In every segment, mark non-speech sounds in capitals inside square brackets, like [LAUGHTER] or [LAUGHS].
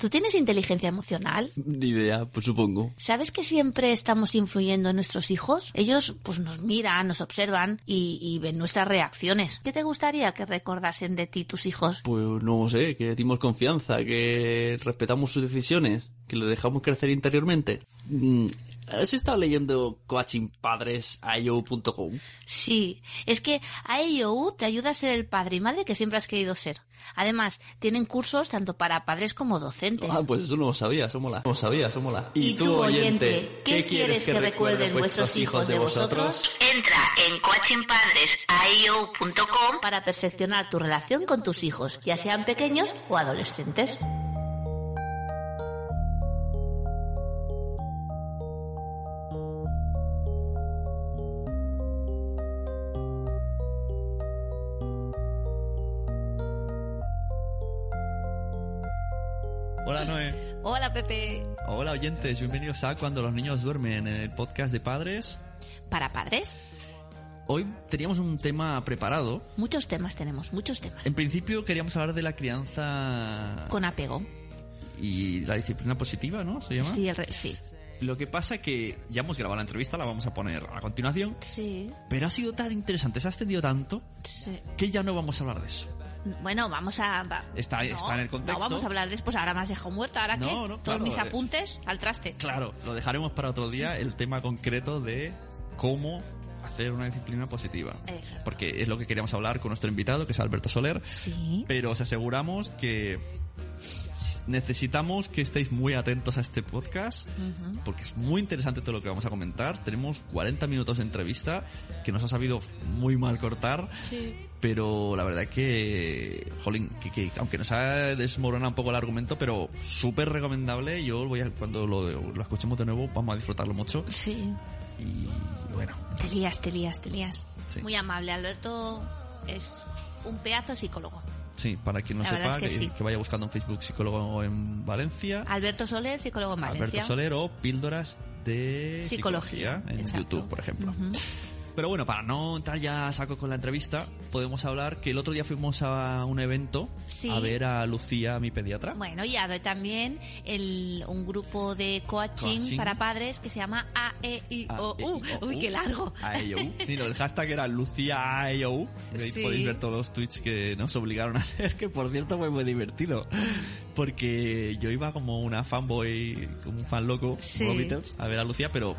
¿Tú tienes inteligencia emocional? Ni idea, pues supongo. ¿Sabes que siempre estamos influyendo en nuestros hijos? Ellos pues nos miran, nos observan y, y ven nuestras reacciones. ¿Qué te gustaría que recordasen de ti tus hijos? Pues no sé, que dimos confianza, que respetamos sus decisiones, que le dejamos crecer interiormente. ¿Has estado leyendo coachingpadres.io.com? Sí, es que AIOU te ayuda a ser el padre y madre que siempre has querido ser. Además, tienen cursos tanto para padres como docentes. Ah, pues eso no lo sabía, eso mola. No lo sabía, eso mola. ¿Y tú, oyente, qué quieres que recuerden vuestros hijos de vosotros? Entra en coachingpadres.io.com para perfeccionar tu relación con tus hijos, ya sean pequeños o adolescentes. Hola Noé. Hola Pepe. Hola oyentes, bienvenidos a Cuando los niños duermen, en el podcast de padres. ¿Para padres? Hoy teníamos un tema preparado. Muchos temas tenemos, muchos temas. En principio queríamos hablar de la crianza Con apego. y la disciplina positiva, ¿no? ¿Se llama? Sí, el re- sí. Lo que pasa que ya hemos grabado la entrevista, la vamos a poner a continuación. Sí, Pero ha sido tan interesante, se ha extendido tanto, sí. que ya no vamos a hablar de eso. Bueno, vamos a... va- Está- está en el contexto. No, vamos a hablar después. Ahora me has muerta. ¿Ahora No, qué? Todos claro, mis eh. apuntes al traste. Claro, lo dejaremos para otro día, el tema concreto de cómo hacer una disciplina positiva. Exacto. Porque es lo que queríamos hablar con nuestro invitado, que es Alberto Soler. Sí. Pero os aseguramos que necesitamos que estéis muy atentos a este podcast, porque es muy interesante todo lo que vamos a comentar. Tenemos 40 minutos de entrevista que nos ha sabido muy mal cortar. Sí. Pero la verdad que, jolín, que, que aunque nos ha desmoronado un poco el argumento, pero súper recomendable. Yo voy a, cuando lo, lo escuchemos de nuevo, vamos a disfrutarlo mucho. Sí. Y bueno, Te lías, te lías, te lías. Sí. Muy amable. Alberto es un pedazo psicólogo. Sí, para quien no La sepa, es que que, sí. que vaya buscando en Facebook psicólogo en Valencia. Alberto Soler, psicólogo en Valencia. Alberto Soler o píldoras de Psicología, psicología, en exacto. YouTube, por ejemplo. Ujú. Pero bueno, para no entrar ya a saco con la entrevista, podemos hablar que el otro día fuimos a un evento Sí. a ver a Lucía, mi pediatra. Bueno, y a ver también el, un grupo de coaching, Coaching. para padres que se llama AEIOU. Uy, qué largo. AEIOU. Sí, no, el hashtag era Lucía AEIOU. Sí. podéis ver todos los tweets que nos obligaron a hacer, que por cierto fue muy divertido. Porque yo iba como una fanboy, como un fan loco, Sí. Beatles, a ver a Lucía, pero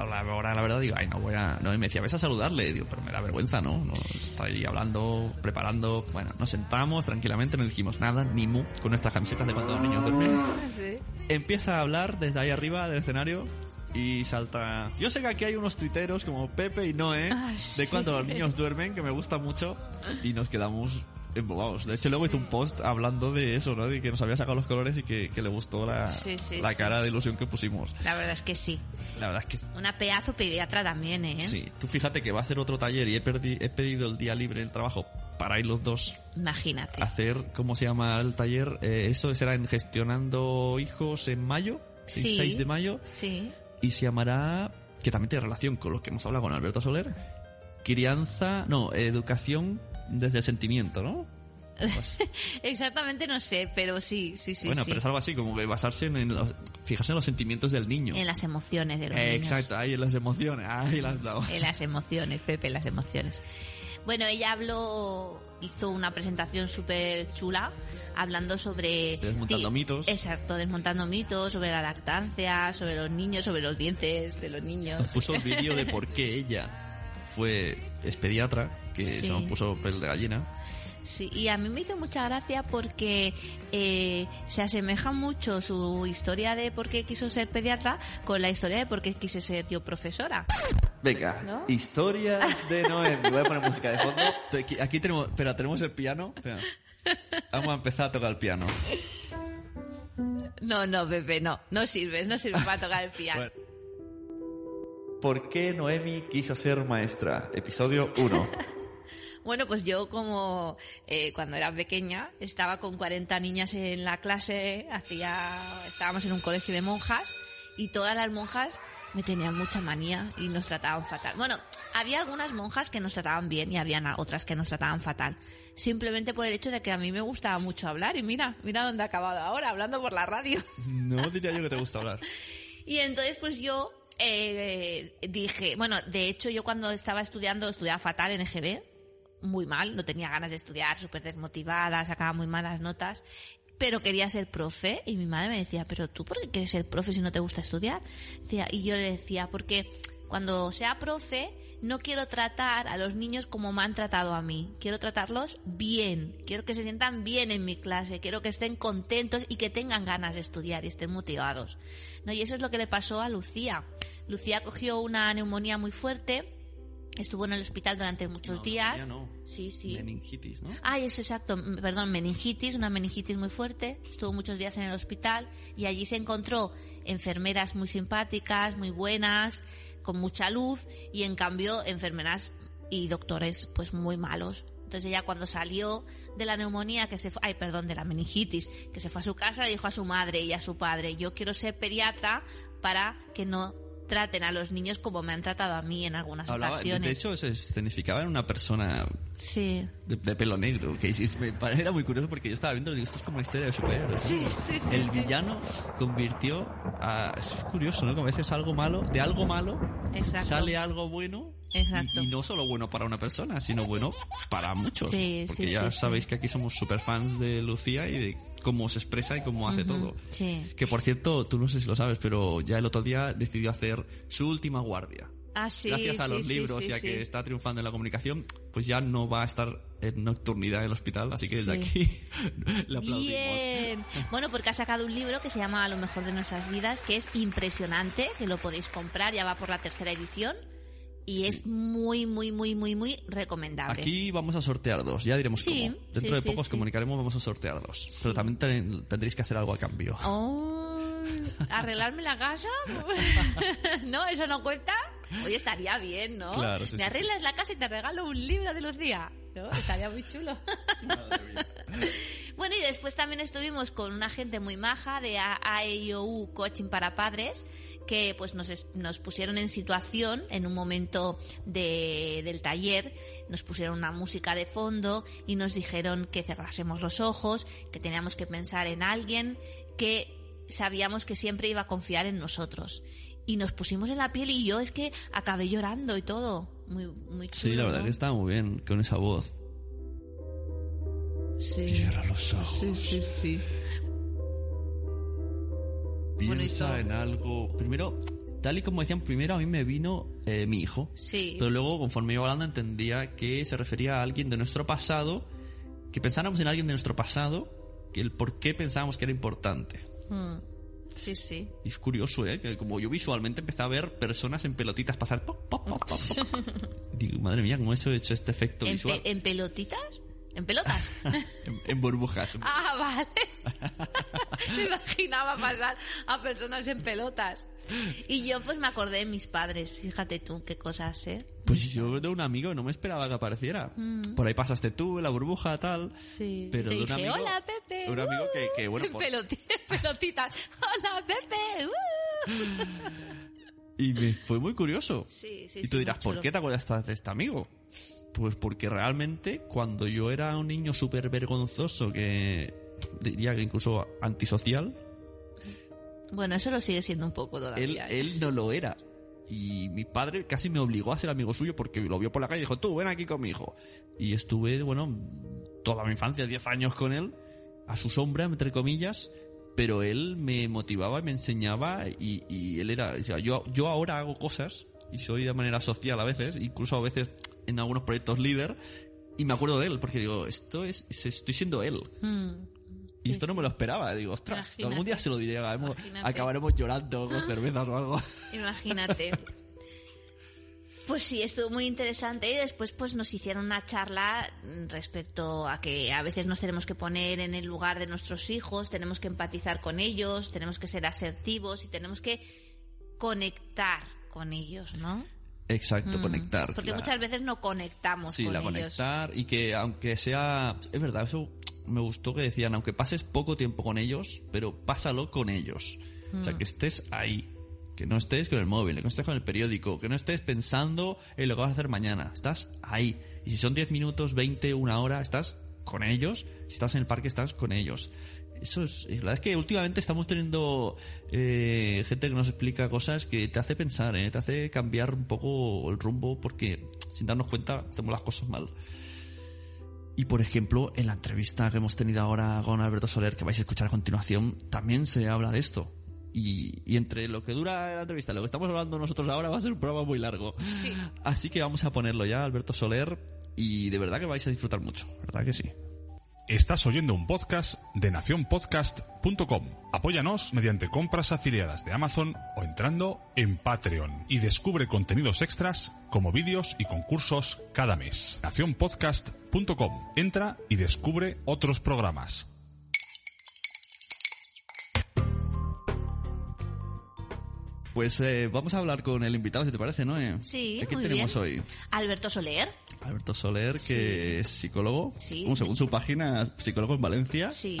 ahora la verdad digo, ay, no voy a... No, y me decía, ves a saludarle. Digo, pero me da vergüenza, ¿no? no está ahí hablando, preparando. Bueno, nos sentamos tranquilamente, no dijimos nada, ni mu, con nuestras camisetas de cuando los niños duermen. Empieza a hablar desde ahí arriba del escenario y salta. Yo sé que aquí hay unos tuiteros como Pepe y Noé Ah, de sí. cuando los niños duermen que me gusta mucho y nos quedamos embobados. De hecho, luego hizo un post hablando de eso, ¿no? De que nos había sacado los colores y que, que le gustó la, Sí, sí, la sí. cara de ilusión que pusimos. La verdad es que sí. La verdad es que Una pedazo pediatra también, ¿eh? sí. Tú fíjate que va a hacer otro taller y he, perdi- he pedido el día libre del trabajo para ir los dos Imagínate. hacer, ¿cómo se llama el taller? Eh, eso será en Gestionando Hijos en mayo, el Sí. 6 de mayo. Sí. y se llamará, que también tiene relación con lo que hemos hablado con Alberto Soler, crianza, no, educación desde el sentimiento, ¿no? Pues, [LAUGHS] Exactamente no sé, pero sí, sí, sí. bueno, sí. pero es algo así, como que basarse en, los, fijarse en los sentimientos del niño. En las emociones de los Eh, niños. exacto, ahí en las emociones, ahí las dado. [LAUGHS] En las emociones, Pepe, en las emociones. Bueno, ella habló, hizo una presentación súper chula, hablando sobre... Desmontando mitos. Exacto, desmontando mitos, sobre la lactancia, sobre los niños, sobre los dientes de los niños. Puso el vídeo de [LAUGHS] por qué ella fue, es pediatra, que Sí. se me puso pel de gallina. Sí, y a mí me hizo mucha gracia porque eh, se asemeja mucho su historia de por qué quiso ser pediatra con la historia de por qué quise ser yo profesora. Venga, ¿No? historias de Noé. Voy a poner música de fondo. Aquí, aquí tenemos, espera, tenemos el piano. Espera. Vamos a empezar a tocar el piano. No, no, Pepe, no. No sirve, no sirve para tocar el piano. Bueno. ¿Por qué Noemi quiso ser maestra? Episodio 1. [LAUGHS] Bueno, pues yo como eh, cuando era pequeña estaba con 40 niñas en la clase, hacía, estábamos en un colegio de monjas y todas las monjas me tenían mucha manía y nos trataban fatal. Bueno, había algunas monjas que nos trataban bien y había otras que nos trataban fatal. Simplemente por el hecho de que a mí me gustaba mucho hablar y mira, mira dónde he acabado ahora, hablando por la radio. No [LAUGHS] diría yo que te gusta hablar. Y entonces pues yo eh, dije, bueno, de hecho yo cuando estaba estudiando, estudiaba fatal en EGB, muy mal, no tenía ganas de estudiar, súper desmotivada, sacaba muy malas notas, pero quería ser profe y mi madre me decía, pero tú por qué quieres ser profe si no te gusta estudiar? Y yo le decía, porque cuando sea profe no quiero tratar a los niños como me han tratado a mí, quiero tratarlos bien, quiero que se sientan bien en mi clase, quiero que estén contentos y que tengan ganas de estudiar y estén motivados. ¿No? Y eso es lo que le pasó a Lucía. Lucía cogió una neumonía muy fuerte, Estuvo en el hospital durante muchos No, días. no. Sí, sí. Meningitis, ¿no? Ah, eso exacto, m- perdón, meningitis, una meningitis muy fuerte. Estuvo muchos días en el hospital y allí se encontró enfermeras muy simpáticas, muy buenas, con mucha luz y en cambio enfermeras y doctores pues muy malos. Entonces ella cuando salió de la neumonía que se fue, ay perdón, de la meningitis, que se fue a su casa dijo a su madre y a su padre, yo quiero ser pediatra para que no traten a los niños como me han tratado a mí en algunas Hablaba, ocasiones. de hecho, se escenificaba en una persona sí. de, de pelo negro, que era muy curioso porque yo estaba viendo digo, esto es como una historia de superhéroes. Sí, sí, sí, El villano convirtió a... Es curioso, ¿no? Como a veces algo malo, de algo malo, Exacto. sale algo bueno. Exacto. Y, y no solo bueno para una persona, sino bueno para muchos. Sí, porque ya sabéis que aquí somos super fans de Lucía y de cómo se expresa y cómo hace todo. Sí. Que por cierto, tú no sé si lo sabes, pero ya el otro día decidió hacer su última guardia. Ah, sí, Gracias a sí, los libros sí, y a que está triunfando en la comunicación, pues ya no va a estar en nocturnidad en el hospital, así que desde aquí [LAUGHS] le aplaudimos. Bien. Bueno, porque ha sacado un libro que se llama A lo mejor de nuestras vidas, que es impresionante, que lo podéis comprar, ya va por la tercera edición. Y es muy, muy, muy, muy, muy recomendable. Aquí vamos a sortear dos, ya diremos Sí, cómo. Dentro sí, de poco os comunicaremos, vamos a sortear dos. Pero también ten- tendréis que hacer algo a cambio. Oh, ¿Arreglarme la casa? [LAUGHS] ¿No? ¿Eso no cuenta? Oye, estaría bien, ¿no? Claro, Me arreglas la casa y te regalo un libro de Lucía. ¿No? Estaría muy chulo. [LAUGHS] Bueno, y después también estuvimos con una gente muy maja de AIOU Coaching para Padres, que pues nos, nos pusieron en situación en un momento de, del taller, nos pusieron una música de fondo y nos dijeron que cerrásemos los ojos, que teníamos que pensar en alguien que sabíamos que siempre iba a confiar en nosotros. Y nos pusimos en la piel y yo es que acabé llorando y todo. Muy, muy chulo. Sí, la verdad ¿no? que está muy bien con esa voz. Sí. Cierra los ojos. Sí, sí, sí. Piensa Bonito. en algo. Primero, tal y como decían, primero a mí me vino eh, mi hijo. Sí. Pero luego, conforme iba hablando, entendía que se refería a alguien de nuestro pasado, que pensáramos en alguien de nuestro pasado, que el por qué pensábamos que era importante. Mm. Sí, sí. Y es curioso, ¿eh? Que como yo visualmente empecé a ver personas en pelotitas pasar. pop, pop, pop, pop, pop. [LAUGHS] Digo, madre mía, ¿cómo eso he hecho este efecto ¿En, visual? pe- en pelotitas? ¿En pelotas? [LAUGHS] En, en burbujas. [LAUGHS] ah, vale. [LAUGHS] Me imaginaba pasar a personas en pelotas. Y yo pues me acordé de mis padres. Fíjate tú qué cosas, ¿eh? Pues yo de un amigo no me esperaba que apareciera. Por ahí pasaste tú, la burbuja, tal. Mm. Sí. Pero Te de un dije, amigo- hola, Pepe. un amigo que- que, bueno, En por- peloti- pelotitas. Hola, Pepe. uh. Y me fue muy curioso. Sí, sí, y sí, tú dirás, ¿por chulo. qué te acuerdas de este amigo? Pues porque realmente cuando yo era un niño súper vergonzoso, que diría que incluso antisocial, Bueno, eso lo sigue siendo un poco él, todavía. ¿eh? él no lo era. Y mi padre casi me obligó a ser amigo suyo porque lo vio por la calle y dijo, tú ven aquí con mi hijo. Y estuve, bueno, toda mi infancia, 10 años con él, a su sombra, entre comillas, pero él me motivaba y me enseñaba y, y él era, o sea, yo, yo ahora hago cosas y soy de manera social a veces, incluso a veces en algunos proyectos líder, y me acuerdo de él porque digo, esto es, es- estoy siendo él. Mm. Y esto no me lo esperaba, digo, ostras, Imagínate. algún día se lo diré, acabaremos, acabaremos llorando con cervezas o algo. [LAUGHS] [LAUGHS] Imagínate. Pues sí, estuvo muy interesante y después pues nos hicieron una charla respecto a que a veces nos tenemos que poner en el lugar de nuestros hijos, tenemos que empatizar con ellos, tenemos que ser asertivos y tenemos que conectar con ellos, ¿no? Exacto, Mm, conectar. Porque muchas veces no conectamos Sí, con la ellos. conectar y que aunque sea... Es verdad, eso me gustó que decían, aunque pases poco tiempo con ellos, pero pásalo con ellos. O Mm. sea, que estés ahí. Que no estés con el móvil, que no estés con el periódico, que no estés pensando en lo que vas a hacer mañana. Estás ahí. Y si son 10 minutos, 20, una hora, estás con ellos. Si estás en el parque, estás con ellos. Eso es, la verdad es que últimamente estamos teniendo eh, gente que nos explica cosas que te hace pensar, ¿eh? te hace cambiar un poco el rumbo porque sin darnos cuenta hacemos las cosas mal. Y por ejemplo, en la entrevista que hemos tenido ahora con Alberto Soler, que vais a escuchar a continuación, también se habla de esto. Y, y entre lo que dura la entrevista y lo que estamos hablando nosotros ahora va a ser un programa muy largo. Sí. Así que vamos a ponerlo ya, Alberto Soler, y de verdad que vais a disfrutar mucho, ¿verdad que sí? Estás oyendo un podcast de nacionpodcast.com. Apóyanos mediante compras afiliadas de Amazon o entrando en Patreon y descubre contenidos extras como vídeos y concursos cada mes. nacionpodcast.com. Entra y descubre otros programas. Pues eh, vamos a hablar con el invitado, si te parece, ¿no? Eh? Sí, ¿A quién muy tenemos bien. hoy? Alberto Soler. Alberto Soler, que es psicólogo. Sí. Según su página, psicólogo en Valencia. Sí.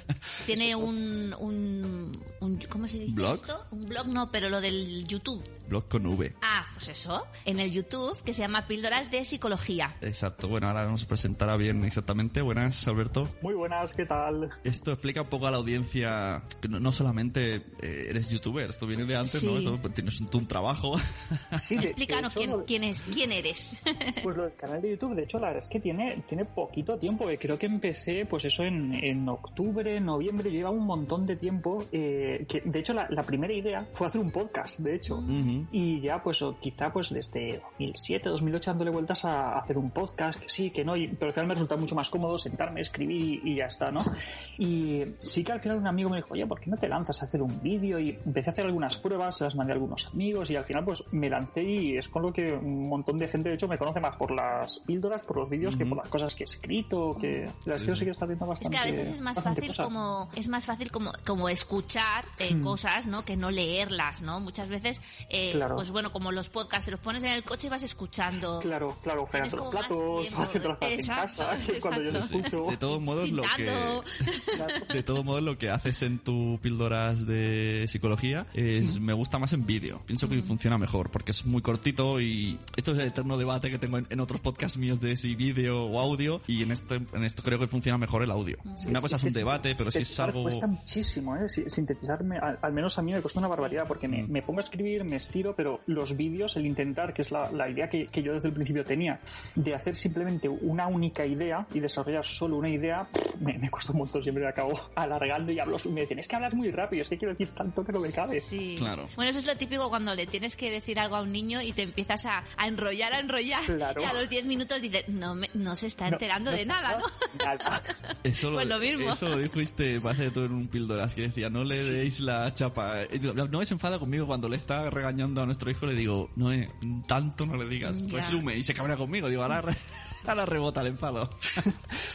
[LAUGHS] Tiene un, un, un- ¿Cómo se dice ¿Blog? esto? Un blog no, pero lo del YouTube. Blog con V. Ah, pues eso. En el YouTube, que se llama Píldoras de Psicología. Exacto. Bueno, ahora nos presentará bien exactamente. Buenas, Alberto. Muy buenas, ¿qué tal? Esto explica un poco a la audiencia que no, no solamente eh, eres youtuber, esto viene de antes, ¿no? Sí. Esto- pues, tienes un, un trabajo. Sí, Explícanos hecho, quién, es, quién eres. Pues lo canal de YouTube, de hecho, la verdad es que tiene, tiene poquito tiempo. eh, Creo que empecé, pues eso, en, en octubre, noviembre, lleva un montón de tiempo. eh, que De hecho, la, la primera idea fue hacer un podcast, de hecho. Ujú. Y ya, pues o quizá pues desde 2007, 2008 dándole vueltas a hacer un podcast, que sí, que no, y- pero al final me resulta mucho más cómodo sentarme, escribir y, y ya está, ¿no? Y sí que al final un amigo me dijo, oye, ¿por qué no te lanzas a hacer un vídeo? Y empecé a hacer algunas pruebas, se las mandé a algunos amigos y al final pues me lancé y es con lo que un montón de gente de hecho me conoce más por las píldoras, por los vídeos que por las cosas que he escrito, que la verdad es que yo sí que está viendo Es bastante que a veces es más fácil cosa. como es más fácil como como escuchar eh, Hmm. cosas, ¿no? Que no leerlas, ¿no? Muchas veces, eh, Claro. pues bueno, como los podcasts, te los pones en el coche y vas escuchando. Claro, claro, fregando [LAUGHS] los platos, haciendo las cosas en casa, [LAUGHS] que cuando yo lo escucho. De todos modos, lo que... De todos modos, lo que haces en tu píldoras de psicología es me gusta más en vídeo. Pienso que funciona mejor porque es muy cortito y esto es el eterno debate que tengo en, en otros podcasts míos de si vídeo o audio y en esto, en esto creo que funciona mejor el audio. Una cosa es un debate, pero si es algo... Cuesta muchísimo, ¿eh? Si- Sintetizarme, al, al menos a mí me cuesta una barbaridad porque me, me pongo a escribir, me estiro, pero los vídeos, el intentar, que es la, la idea que, que yo desde el principio tenía, de hacer simplemente una única idea y desarrollar solo una idea, me, me cuesta un montón, siempre me acabo alargando y hablo, me dicen, es que hablas muy rápido, es que quiero decir tanto que no me cabe. Sí. Claro. Bueno, eso es lo típico cuando le tienes que decir algo a un niño y te empiezas a, a enrollar, a enrollar. Claro. Y a los 10 minutos no, me- no se está enterando no de nada, ¿no? Nada. [LAUGHS] Eso Pues lo mismo. Eso lo dijiste, parece tú en un píldoras que decía, no le deis la chapa. No se enfada conmigo cuando le está regañando a nuestro hijo, le digo, no, eh, tanto no le digas, Ya. resume, y se cabrea conmigo, digo, ahora, re- ahora rebota el enfado. [LAUGHS]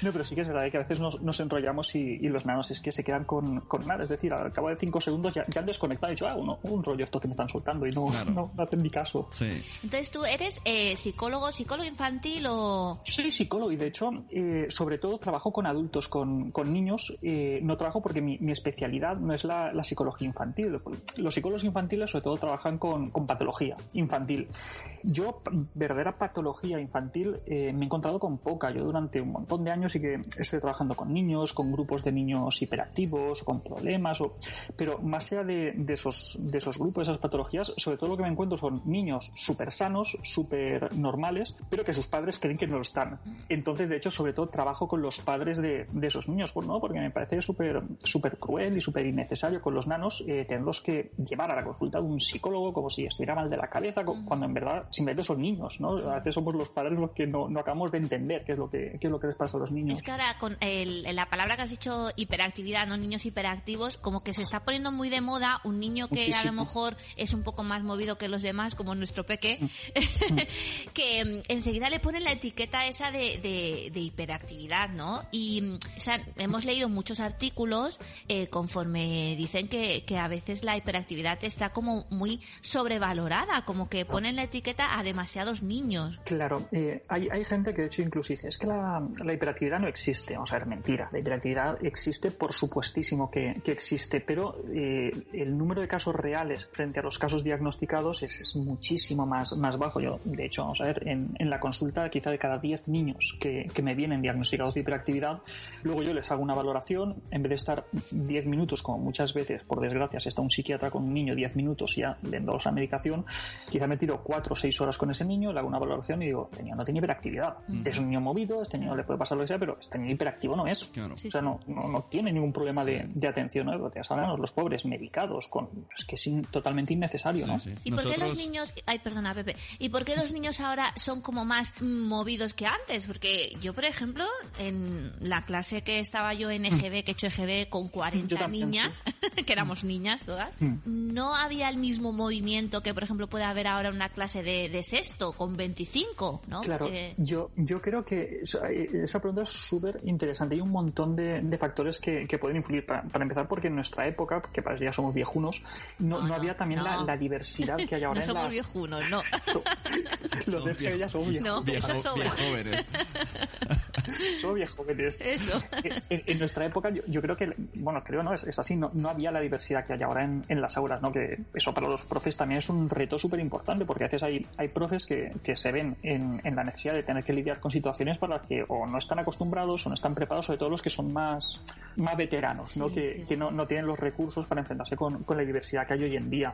No, pero sí que es verdad que a veces nos, nos enrollamos y, y los nanos es que se quedan con, con nada. Es decir, al cabo de cinco segundos ya, ya han desconectado y dicho, ah, uno, un rollo esto que me están soltando y no, Claro. no, no hacen ni caso. Sí. Entonces tú eres eh, psicólogo, psicólogo infantil o... Yo soy psicólogo y de hecho, eh, sobre todo trabajo con adultos, con, con niños. eh, no trabajo porque mi, mi especialidad no es la, la psicología infantil. Los psicólogos infantiles sobre todo trabajan con, con patología infantil. Yo, verdadera patología infantil, eh, me encontrado con poca. Yo durante un montón de años sí que estoy trabajando con niños, con grupos de niños hiperactivos, con problemas, o, pero más allá de, de esos, de esos grupos, esas patologías, sobre todo lo que me encuentro son niños súper sanos, súper normales, pero que sus padres creen que no lo están. Entonces, de hecho, sobre todo trabajo con los padres de, de esos niños, pues, ¿no? porque me parece súper súper cruel y súper innecesario con los nanos eh, tenerlos que llevar a la consulta de un psicólogo como si estuviera mal de la cabeza, cu- cuando en verdad simplemente son niños, ¿no? A veces somos los padres los que no, no acabamos de entender qué es lo que, qué es lo que les pasa a los niños. Es que ahora con el, la palabra que has dicho hiperactividad, ¿no? Niños hiperactivos, como que se está poniendo muy de moda un niño que a lo mejor es un poco más movido que los demás, como nuestro peque, mm. [LAUGHS] que mm, enseguida le ponen la etiqueta esa de, de, hiperactividad, ¿no? Y mm, o sea, hemos leído muchos artículos eh, conforme dicen que, que a veces la hiperactividad está como muy sobrevalorada, como que ponen la etiqueta a demasiados niños. Claro, eh, hay, hay gente que de hecho incluso dice, es que la, hiperactividad no existe, vamos a ver, mentira, la hiperactividad existe, por supuestísimo que, que existe, pero eh, el número de casos reales frente a los casos diagnosticados es, muchísimo más, más bajo. Yo, de hecho, vamos a ver, en, en la consulta quizá de cada 10 niños que, que me vienen diagnosticados de hiperactividad, luego yo les hago una valoración, en vez de estar 10 minutos, como muchas veces, por desgracia, si está un psiquiatra con un niño 10 minutos y ya le endosas la medicación, quizá me tiro 4 o 6 horas con ese niño, le hago una valoración y digo, tenía, no tiene hiperactividad. Es un niño movido, este niño le puede pasar lo que sea, pero este niño hiperactivo no es. O sea, no, no, no, tiene ningún problema de, de atención, ¿no? Te los pobres medicados, con, es que es in, totalmente innecesario, ¿no? ¿Y Nosotros... por qué los niños, ay, perdona, Pepe, ¿y por qué los niños ahora son como más movidos que antes? Porque yo, por ejemplo, en la clase que estaba yo en EGB, que he hecho EGB con 40 también, niñas, sí. [LAUGHS] que éramos niñas todas, no había el mismo movimiento que, por ejemplo, puede haber ahora una clase de, de sexto con 25, ¿no? Claro, Porque... yo, yo creo que esa pregunta es súper interesante. Hay un montón de, de factores que, que, pueden influir. Para, para, empezar, porque en nuestra época, que para ya somos viejunos, no, no, no había también no. La, la, diversidad que hay [LAUGHS] ahora. no somos la... viejunos, no. [LAUGHS] [LAUGHS] Los de que ya somos viejos. No, viejo, eso sobra. jóvenes. somos viejóvenes. Eso. En, en, nuestra época, yo, yo, creo que, bueno, creo, ¿no? Es, es así, no, no había la diversidad que hay ahora en, en, las aulas, ¿no? Que eso para los profes también es un reto súper importante, porque a veces hay, hay profes que, que se ven en, en la necesidad de tener que lidiar con situaciones para las que o no están acostumbrados o no están preparados, sobre todo los que son más, más veteranos, ¿no? Sí, que, sí, que no, no, tienen los recursos para enfrentarse con, con, la diversidad que hay hoy en día.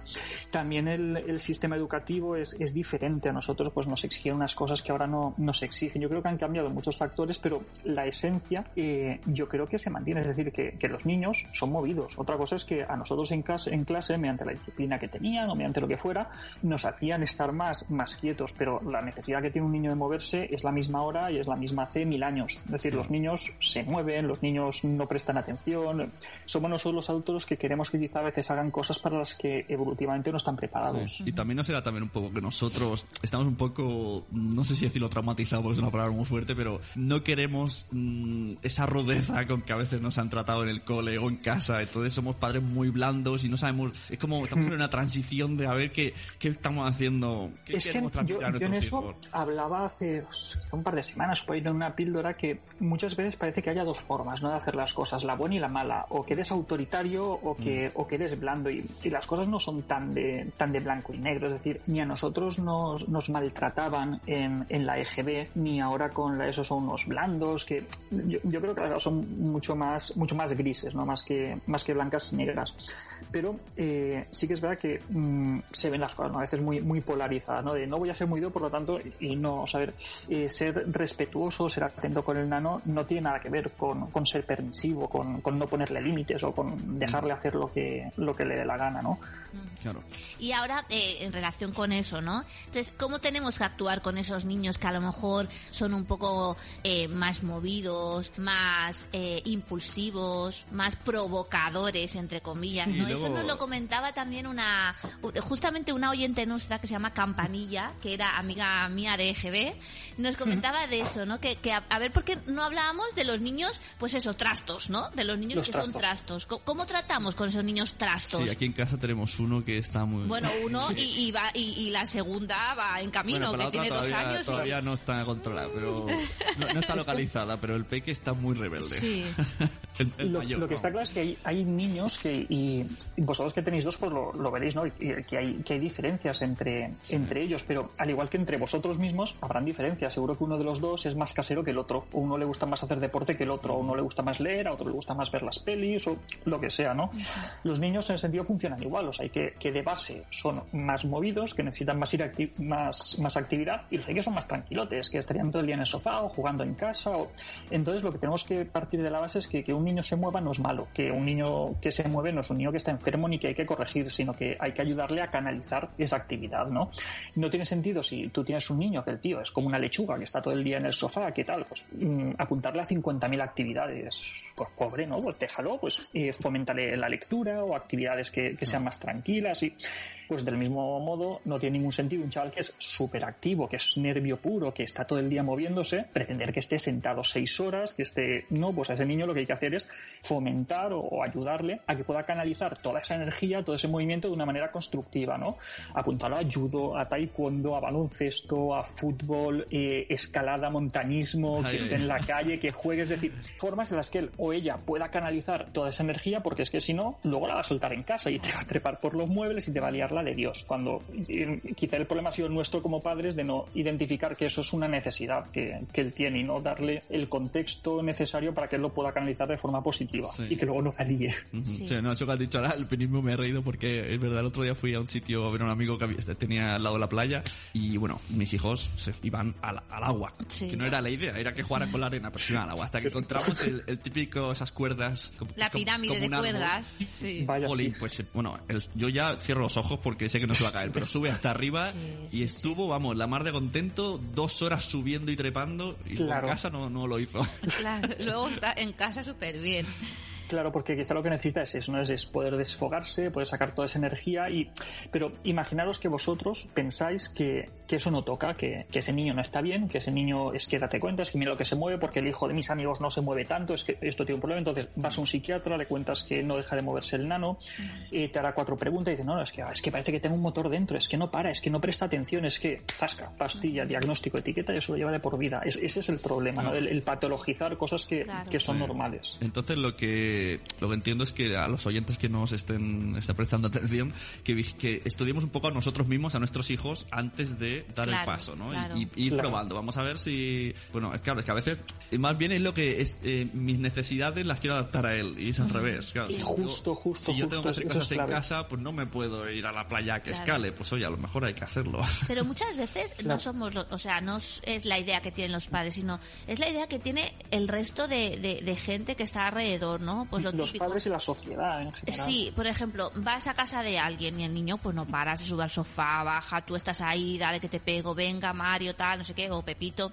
También el, el sistema educativo es, es, diferente a nosotros, pues nos exigen unas cosas que ahora no nos exigen. Yo creo que han cambiado muchos factores, pero la esencia eh, yo creo que se mantiene, es decir, que, que, los niños son movidos. Otra cosa es que a nosotros en clase, en clase, mediante la disciplina que tenían o mediante lo que fuera, nos hacían estar más, más quietos, pero la necesidad que tiene un niño de moverse es la misma ahora y es la misma hace mil años. Es decir, los niños se mueven, los niños no prestan atención. Somos nosotros los adultos que queremos que quizá a veces hagan cosas para las que evolutivamente no están preparados. Sí. Y también no será también un poco que nosotros estamos un poco, no sé si decirlo traumatizado porque es una palabra muy fuerte, pero no queremos mmm, esa rudeza con que a veces nos han tratado en el cole o en casa. Entonces somos padres muy blandos y no sabemos, es como estamos en una [LAUGHS] transición de a ver qué, qué estamos haciendo, qué es queremos que yo, a yo en eso hijos. hablaba hace, hace, un par de semanas, por ir en una píldora que muchas veces parece que haya dos formas ¿no? de hacer las cosas, la buena y la mala, o que eres autoritario o que, mm. o que eres blando y, y, las cosas no son tan de, tan de blanco y negro, es decir, ni a nosotros nos, nos maltrataban en, en la EGB, ni ahora con la ESO son unos blandos, que yo, yo creo que son mucho más, mucho más grises, ¿no? más, que, más que blancas y negras. Pero eh, sí que es verdad que mmm, se ven las cosas ¿no? a veces muy, muy polarizadas, ¿no? de no voy a ser muy duro, por lo tanto, y no saber eh, ser respetuoso, ser atento con el nano, no tiene nada que ver con, con ser permisivo, con, con, no ponerle límites o con dejarle hacer lo que, lo que le dé la gana, ¿no? Claro. Y ahora, eh, en relación con eso, ¿no? Entonces, ¿cómo tenemos que actuar con esos niños que a lo mejor son un poco eh, más movidos, más eh, impulsivos, más provocadores, entre comillas, sí, ¿no? Luego... Eso nos lo comentaba también una, justamente una oyente nuestra que se llama Campanilla, que era amiga mía de EGB, nos comentaba de eso, ¿no? Que, que a, a, ver, ¿por qué no hablábamos de los niños, pues eso, trastos, ¿no? De los niños los que trastos. son trastos. ¿Cómo, ¿Cómo, tratamos con esos niños trastos? Sí, aquí en casa tenemos uno que está muy... Bueno, uno [LAUGHS] y, y, va, y, y la segunda va en camino, bueno, que tiene todavía, dos años. Todavía y... no está controlada, pero no, no, está [LAUGHS] localizada, pero el peque está muy rebelde. Sí. [LAUGHS] el, el lo, mayor, lo, que está claro es que hay, hay niños que, y, y, vosotros que tenéis dos, pues lo, lo veréis, ¿no? Y, que, hay, que hay diferencias entre, sí. entre ellos, pero al igual que entre vosotros mismos, habrán diferencias. Seguro que uno de los dos es más casero que el otro. O uno le gusta más hacer deporte que el otro. O uno le gusta más leer, a otro le gusta más ver las pelis, o lo que sea, ¿no? Uh -huh. Los niños en ese sentido funcionan igual. O sea, hay que, que de base son más movidos, que necesitan más, ir acti más, más actividad, y los hay que son más tranquilotes, que estarían todo el día en el sofá o jugando en casa. O... Entonces lo que tenemos que partir de la base es que que un niño se mueva no es malo, que un niño que se mueve no es un niño que está enfermo ni que hay que corregir, sino que hay que ayudarle a canalizar esa actividad, ¿no? No tiene sentido si tú tienes un niño que el tío es como una lechuga que está todo el día en el sofá, ¿qué tal? Pues mm, apuntarle a 50.000 actividades, pues pobre, ¿no? Pues déjalo, pues eh, fomentale la lectura o actividades que, que sean más tranquilas y pues del mismo modo no tiene ningún sentido un chaval que es súper activo, que es nervio puro, que está todo el día moviéndose, pretender que esté sentado seis horas, que esté, no, pues a ese niño lo que hay que hacer es fomentar o, ayudarle a que pueda canalizar toda esa energía, todo ese movimiento de una manera constructiva, ¿no? Apuntarlo a judo, a taekwondo, a baloncesto, a fútbol, eh, escalada, montañismo, que esté en la calle, que juegue, es decir, formas en las que él o ella pueda canalizar toda esa energía, porque es que si no, luego la va a soltar en casa y te va a trepar por los muebles y te va a liar la de Dios. Cuando eh, quizá el problema ha sido nuestro como padres de no identificar que eso es una necesidad que, que él tiene y no darle el contexto necesario para que él lo pueda canalizar de forma positiva y que luego no salíe. Sí. no, eso que has dicho ahora, el penismo me he reído porque es verdad, el otro día fui a un sitio a ver a un amigo que tenía al lado de la playa y bueno, mis hijos se iban al, al agua, que no era la idea, era que jugaran con la arena, pero se iban al agua, hasta que encontramos el, el típico, esas cuerdas. La pirámide de cuerdas. Sí. Vaya, sí. pues bueno, el- yo ya cierro los ojos porque sé que no se va a caer, pero sube hasta arriba y estuvo, vamos, la mar de contento, dos horas subiendo y trepando y Claro. en casa no, no lo hizo. Claro, luego en casa súper bien. Claro, porque quizá lo que necesita es eso, ¿no? Es, es poder desfogarse, poder sacar toda esa energía y... Pero imaginaros que vosotros pensáis que, que eso no toca, que, que ese niño no está bien, que ese niño es que date cuenta, es que mira lo que se mueve porque el hijo de mis amigos no se mueve tanto, es que esto tiene un problema, entonces vas a un psiquiatra, le cuentas que no deja de moverse el nano, eh, te hará cuatro preguntas y dice, no, no, es que, es que parece que tengo un motor dentro, es que no para, es que no presta atención, es que zasca, pastilla, diagnóstico, etiqueta y eso lo lleva de por vida. Es- ese es el problema, ¿no? El, el patologizar cosas que, Claro. que son Sí. normales. Entonces lo que lo que entiendo es que a los oyentes que nos estén, estén prestando atención, que, estudiemos un poco a nosotros mismos, a nuestros hijos, antes de dar el paso, ¿no? claro. Y, y ir Claro. probando. Vamos a ver si... Bueno, es claro, es que a veces más bien es lo que es, eh, mis necesidades las quiero adaptar a él y es al revés. Claro, Y si yo- justo, justo, Si yo tengo que hacer cosas es en casa, pues no me puedo ir a la playa a que Claro. escale. Pues oye, a lo mejor hay que hacerlo. [LAUGHS] Pero muchas veces no somos, lo- o sea, no es es la idea que tienen los padres, sino es la idea que tiene el resto de, de- de gente que está alrededor, ¿no? Pues lo [LAUGHS] los típico. padres y la sociedad en general. Sí, por ejemplo, vas a casa de alguien y el niño pues no para, se sube al sofá, baja, tú estás ahí, dale que te pego, venga Mario, tal, no sé qué, o Pepito.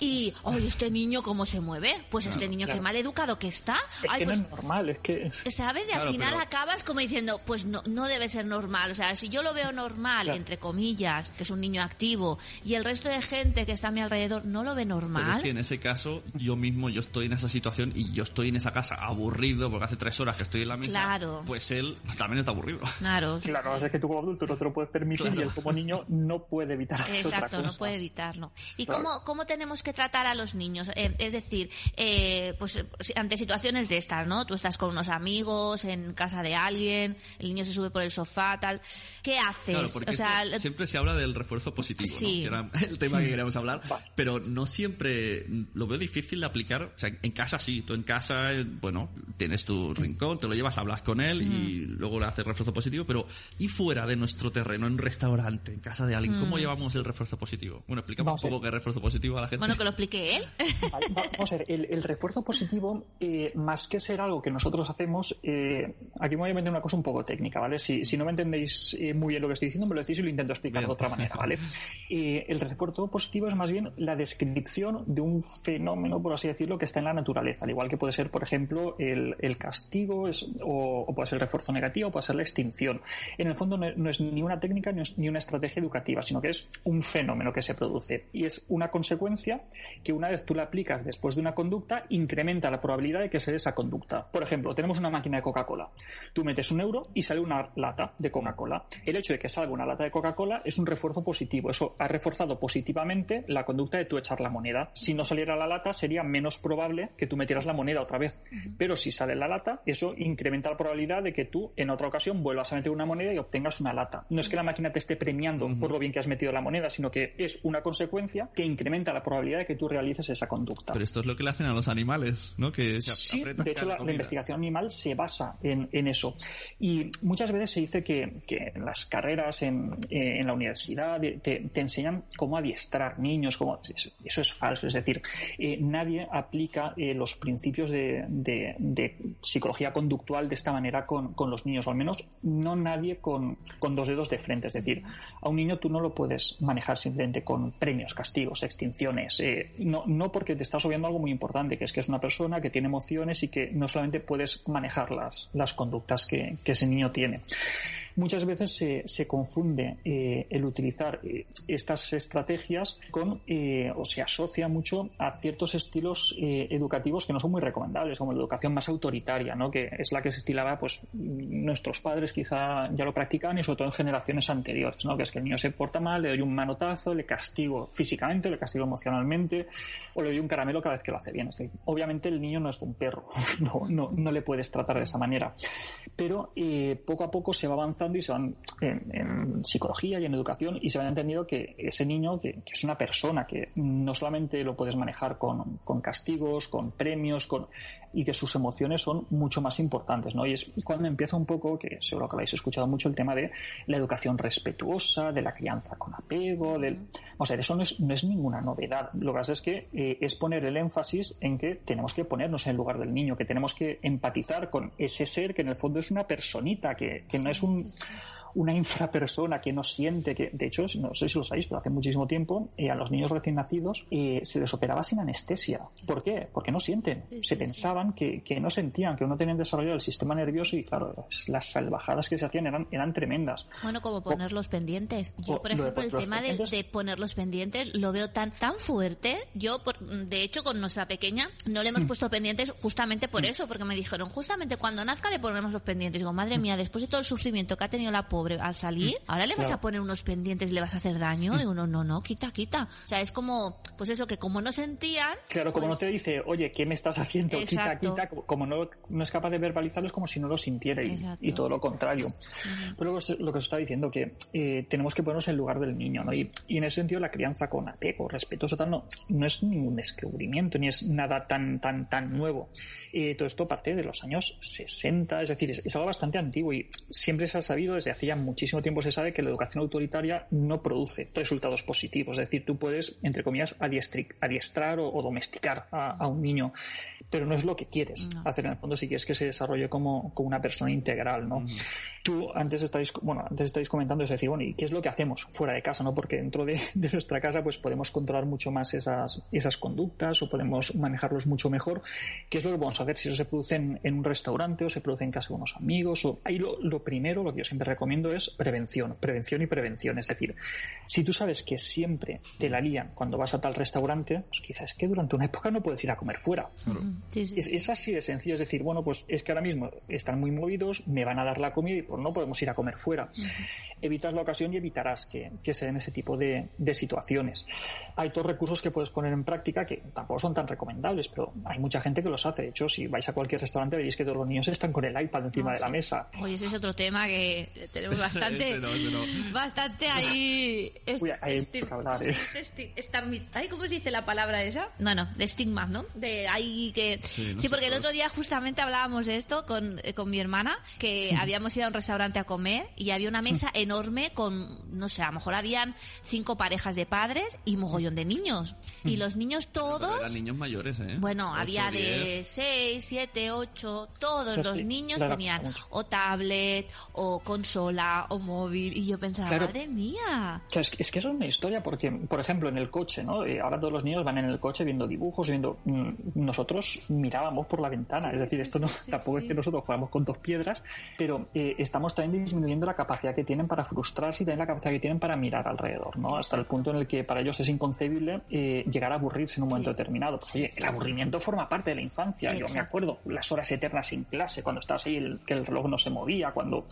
Y, oye, este niño cómo se mueve, pues este niño claro. qué mal educado que está. Es Ay, que pues no es normal, es que... ¿Sabes? Y al Claro, final pero- acabas como diciendo, pues no, no debe ser normal. O sea, si yo lo veo normal, Claro. entre comillas, que es un niño activo, y el resto de gente que está a mi alrededor no lo ve Pero normal. es que en ese caso, yo mismo, yo estoy en esa situación y yo estoy en esa casa aburrido porque hace tres horas que estoy en la mesa. Claro. Pues él también está aburrido. Claro. Claro, es que tú como adulto no te lo puedes permitir Claro. y él como niño no puede evitar Exacto, no puede evitarlo. ¿Y Claro. cómo, cómo tenemos que tratar a los niños? Eh, es decir, eh, pues ante situaciones de estas, ¿no? Tú estás con unos amigos, en casa de alguien, el niño se sube por el sofá, tal. ¿Qué haces? Claro, porque o sea, esto siempre se habla del refuerzo positivo, ¿no? Sí. que era el tema que queríamos hablar, pero no siempre lo veo difícil de aplicar. O sea, en casa sí, tú en casa, eh, bueno, tienes tu [LAUGHS] rincón, te lo llevas, hablas con él y luego le haces refuerzo positivo, pero y fuera de nuestro terreno, en un restaurante, en casa de alguien, ¿cómo llevamos el refuerzo positivo? Bueno, explicamos Vamos a un poco qué es refuerzo positivo a la gente. bueno, que lo explique él. [LAUGHS] Vale, Vamos a ver, el, el refuerzo positivo, eh, más que ser algo que nosotros hacemos, eh, aquí me voy a meter una cosa un poco técnica, ¿vale? Si, si no me entendéis eh, muy bien lo que estoy diciendo, me lo decís y lo intento explicar Bien. de otra manera, ¿vale? [LAUGHS] Eh, el refuerzo positivo es más bien la descripción de un fenómeno, por así decirlo, que está en la naturaleza, al igual que puede ser, por ejemplo, el, el castigo es- o, o puede ser el refuerzo negativo, o puede ser la extinción. En el fondo no, no es ni una técnica ni, es- ni una estrategia educativa, sino que es un fenómeno que se produce y es una consecuencia que una vez tú la aplicas después de una conducta, incrementa la probabilidad de que se dé esa conducta. Por ejemplo, tenemos una máquina de Coca-Cola. Tú metes un euro y sale una lata de Coca-Cola. El hecho de que salga una lata de Coca-Cola es un refuerzo positivo. Eso ha reforzado positivamente la conducta de tú echar la moneda. Si no saliera la lata, sería menos probable que tú metieras la moneda otra vez. Pero si sale la lata, eso incrementa la probabilidad de que tú en otra ocasión vuelvas a meter una moneda y obtengas una lata. No es que la máquina te esté premiando por lo bien que has metido la moneda, sino que es una consecuencia que incrementa la probabilidad de que tú realices esa conducta. Pero esto es lo que le hacen a los animales, ¿no? Que sí, de hecho la, investigación animal se basa en, eso. Y muchas veces se dice que, en las carreras en, en la universidad te, enseñan cómo adiestrar niños, cómo, eso, es falso. Es decir, eh, nadie aplica eh, los principios de, psicología conductual de esta manera con, los niños, o al menos no nadie con, dos dedos de frente. Es decir, a un niño tú no lo puedes manejar simplemente con premios, castigos, extinciones. Eh, no, no porque te estás obviando algo muy importante, que es que es una persona que tiene emociones y que no solamente puedes manejar las, las conductas que, que ese niño tiene muchas veces se, confunde eh, el utilizar eh, estas estrategias con eh, o se asocia mucho a ciertos estilos educativos que no son muy recomendables, como la educación más autoritaria, ¿no? que es la que se estilaba, pues nuestros padres quizá ya lo practicaban y sobre todo en generaciones anteriores, ¿no? que es que el niño se porta mal, le doy un manotazo, le castigo físicamente, le castigo emocionalmente o le doy un caramelo cada vez que lo hace bien. Obviamente el niño no es un perro, [LAUGHS] no, no, no le puedes tratar de esa manera, pero poco a poco se va avanzando y se van en, psicología y en educación y se van entendiendo que ese niño que, es una persona que no solamente lo puedes manejar con, con castigos, con premios, con y que sus emociones son mucho más importantes, ¿no? Y es cuando empieza un poco, que seguro que habéis escuchado mucho, el tema de la educación respetuosa, de la crianza con apego, del... O sea, eso no es, no es ninguna novedad. Lo que pasa es que eh, es poner el énfasis en que tenemos que ponernos en el lugar del niño, que tenemos que empatizar con ese ser que en el fondo es una personita, que, que no es un una infrapersona que no siente, que de hecho, no sé si lo sabéis, pero hace muchísimo tiempo eh, a los niños recién nacidos eh, se les operaba sin anestesia. ¿Por qué? Porque no sienten. se pensaban que, que, no sentían, que no tenían desarrollado el sistema nervioso y claro, las salvajadas que se hacían eran, eran tremendas. Bueno, como poner los pendientes. Yo, por ejemplo, el tema de, de, poner los pendientes lo veo tan, tan fuerte. Yo, por, de hecho, con nuestra pequeña no le hemos mm. puesto pendientes justamente por mm. eso, porque me dijeron, justamente cuando nazca le ponemos los pendientes. Digo, madre mía, después de todo el sufrimiento que ha tenido la pobre al salir, mm. ahora le vas a poner unos pendientes y le vas a hacer daño. Mm. Digo, no, no, no, quita, quita. O sea, es como, pues eso, que como no sentían. Claro, como no pues te dice, oye, ¿qué me estás haciendo? Quita, quita. Como no, no es capaz de verbalizarlo, es como si no lo sintiera y, todo lo contrario. Pero lo, lo, que os está diciendo, que eh, tenemos que ponernos en lugar del niño, ¿no? Y, en ese sentido, la crianza con apego, respetuoso, tal, no, no es ningún descubrimiento, ni es nada tan, tan, tan nuevo. Eh, todo esto parte de los años 60, es decir, es, algo bastante antiguo y siempre se ha sabido, desde hacía muchísimo tiempo se sabe que la educación autoritaria no produce resultados positivos. Es decir, tú puedes, entre comillas, adiestrar o, domesticar a, un niño, pero no es lo que quieres hacer en el fondo si quieres que se desarrolle como, como una persona integral, ¿no? Tú antes estáis, bueno, antes estáis comentando, es decir, bueno, ¿y qué es lo que hacemos fuera de casa, no? Porque dentro de, [LAUGHS] de nuestra casa, pues podemos controlar mucho más esas, esas conductas o podemos manejarlos mucho mejor. ¿Qué es lo que vamos a hacer si eso se produce en, un restaurante o se produce en casa de unos amigos? O... Ahí lo, lo primero, lo que yo siempre recomiendo es prevención, prevención y prevención. Es decir, si tú sabes que siempre te la lían cuando vas a tal restaurante, pues quizás es que durante una época no puedes ir a comer fuera. Es, así de sencillo, es decir, bueno, pues es que ahora mismo están muy movidos, me van a dar la comida y pues no podemos ir a comer fuera. Evitas la ocasión y evitarás que, se den ese tipo de, situaciones. Hay dos recursos que puedes poner en práctica que tampoco son tan recomendables, pero hay mucha gente que los hace. De hecho, si vais a cualquier restaurante veréis que todos los niños están con el iPad encima ah, de la mesa. Oye, ese es otro tema que tenemos bastante, bastante ahí. ¿Cómo se dice la palabra esa? No, no, de estigma, ¿no? De ahí que. Sí, porque el otro día justamente hablábamos de esto con, eh, con mi hermana, que habíamos ido a un restaurante a comer y había una mesa [LAUGHS] enorme con, no sé, a lo mejor habían cinco parejas de padres y mogollón de niños. Y los niños todos. eran niños mayores, ¿eh? Bueno, había de seis, siete, ocho, todos los niños tenían o tablet, o consola, o móvil. Y yo pensaba, madre mía. es, que eso es una historia porque, por ejemplo, en el coche, ¿no? Eh, ahora todos los niños van en el coche viendo dibujos, viendo. Mm, nosotros mirábamos por la ventana. es decir, esto no, tampoco es que nosotros jugamos con dos piedras, pero eh, estamos también disminuyendo la capacidad que tienen para frustrarse y también la capacidad que tienen para mirar alrededor, ¿no? Hasta el punto en el que para ellos es inconcebible eh, llegar a aburrirse en un momento determinado. Pues, oye, el aburrimiento forma parte de la infancia. Yo me acuerdo las horas eternas en clase, cuando estabas ahí, el, que el reloj no se movía, cuando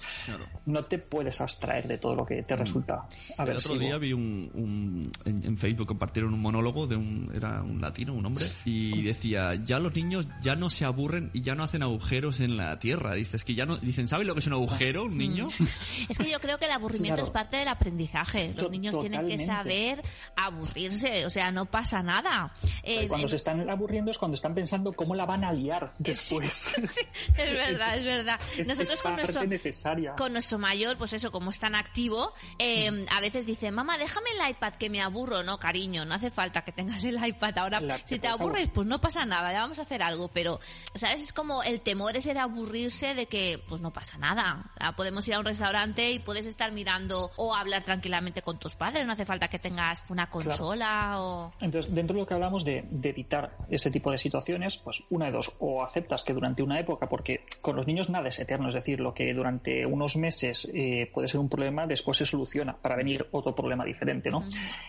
no te te puedes abstraer de todo lo que te Mm. resulta El otro día vi un, un- en, en Facebook compartieron un monólogo de un era un latino, un hombre y decía ya los niños ya no se aburren y ya no hacen agujeros en la tierra. Dices que ya no dicen ¿sabes lo que es un agujero un niño? [LAUGHS] Es que yo creo que el aburrimiento Claro. es parte del aprendizaje. Los To- niños tienen que saber aburrirse, o sea, no pasa nada. Eh, Cuando eh, se están aburriendo es cuando están pensando cómo la van a liar [LAUGHS] después. es verdad, es verdad. [LAUGHS] Es Nosotros esa con parte nuestro, necesaria. con nuestro mayor, pues eso, como es tan activo, eh, a veces dice, mamá, déjame el iPad que me aburro. No, cariño, no hace falta que tengas el iPad. Ahora, La- si te aburres, pues no pasa nada, ya vamos a hacer algo. Pero, ¿sabes? Es como el temor ese de aburrirse de que, pues no pasa nada. Podemos ir a un restaurante y puedes estar mirando o hablar tranquilamente con tus padres. No hace falta que tengas una consola o... Entonces, dentro de lo que hablamos de, de evitar ese tipo de situaciones, pues una de dos, o aceptas que durante una época, porque con los niños nada es eterno, es decir, lo que durante unos meses eh, puede ser un problema, después se soluciona para venir otro problema diferente, ¿no?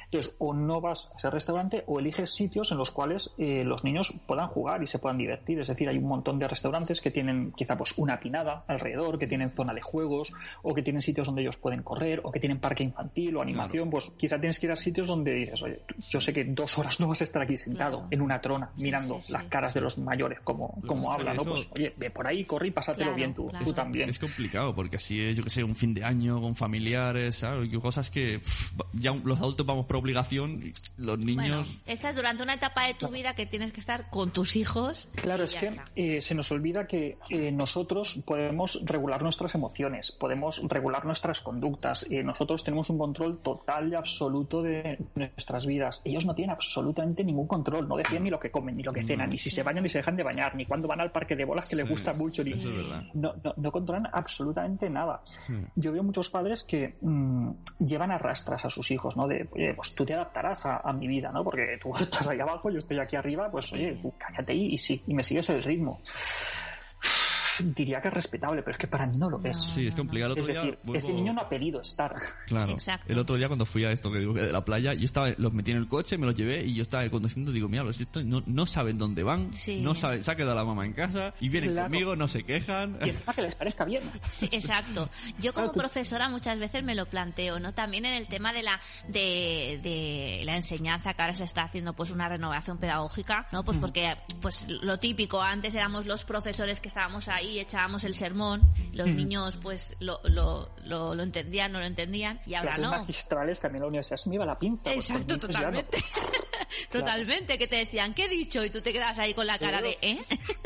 Entonces, o no vas a ese restaurante o eliges sitios en los cuales eh, los niños puedan jugar y se puedan divertir, es decir, hay un montón de restaurantes que tienen quizá pues una pinada alrededor, que tienen zona de juegos, o que tienen sitios donde ellos pueden correr, o que tienen parque infantil o animación, pues quizá tienes que ir a sitios donde dices, oye, yo sé que dos horas no vas a estar aquí sentado Claro. en una trona mirando sí, sí. las caras de los mayores como, como hablan, ¿no? eso- Pues oye, ve por ahí, corre y pásatelo Claro, bien tú, claro. tú también. Es complicado porque así es, yo que sé, un fin de año con familiares, ¿sabes? Cosas que pff, ya los adultos vamos por obligación, y los Bueno, niños... estás durante una etapa de tu vida que tienes que estar con tus hijos. Claro, es que eh, se nos olvida que eh, nosotros podemos regular nuestras emociones, podemos regular nuestras conductas, eh, nosotros tenemos un control total y absoluto de nuestras vidas. Ellos no tienen absolutamente ningún control, no deciden ni lo que comen, ni lo que cenan, ni si se bañan ni se dejan de bañar, ni cuando van al parque de bolas que les Sí, gusta mucho, ni eso es verdad. no, no, no controlan absolutamente nada. Hmm. Yo veo muchos padres que mm, llevan a rastras a sus hijos, ¿no? De, oye, pues tú te adaptarás a, a mi vida, ¿no? Porque tú [LAUGHS] estás ahí abajo, yo estoy aquí arriba, pues oye, cállate y, y sí, y me sigues el ritmo. Diría que es respetable, pero es que para mí no lo es. Sí, es complicado. El Es otro día decir, ese niño no ha pedido estar. Claro. Exacto. El otro día cuando fui a esto que digo que de la playa, yo estaba, los metí en el coche, me los llevé y yo estaba conduciendo, digo, mira, los estos no, no saben dónde van, Sí. no saben, se ha quedado la mamá en casa y vienen Claro. conmigo, no se quejan. Y encima que les parezca bien. Sí, exacto. Yo como profesora muchas veces me lo planteo, ¿no? También en el tema de la de, de la enseñanza que ahora se está haciendo pues una renovación pedagógica, ¿no? Pues porque pues lo típico, antes éramos los profesores que estábamos ahí, echábamos el sermón, los niños pues lo, lo, lo, lo entendían, no lo entendían y ahora Clases no. magistrales en la universidad se me iba la pinza. pues Exacto, no. totalmente. [LAUGHS] [LAUGHS] Totalmente, que te decían, ¿qué he dicho? Y tú te quedas ahí con la cara de, ¿eh?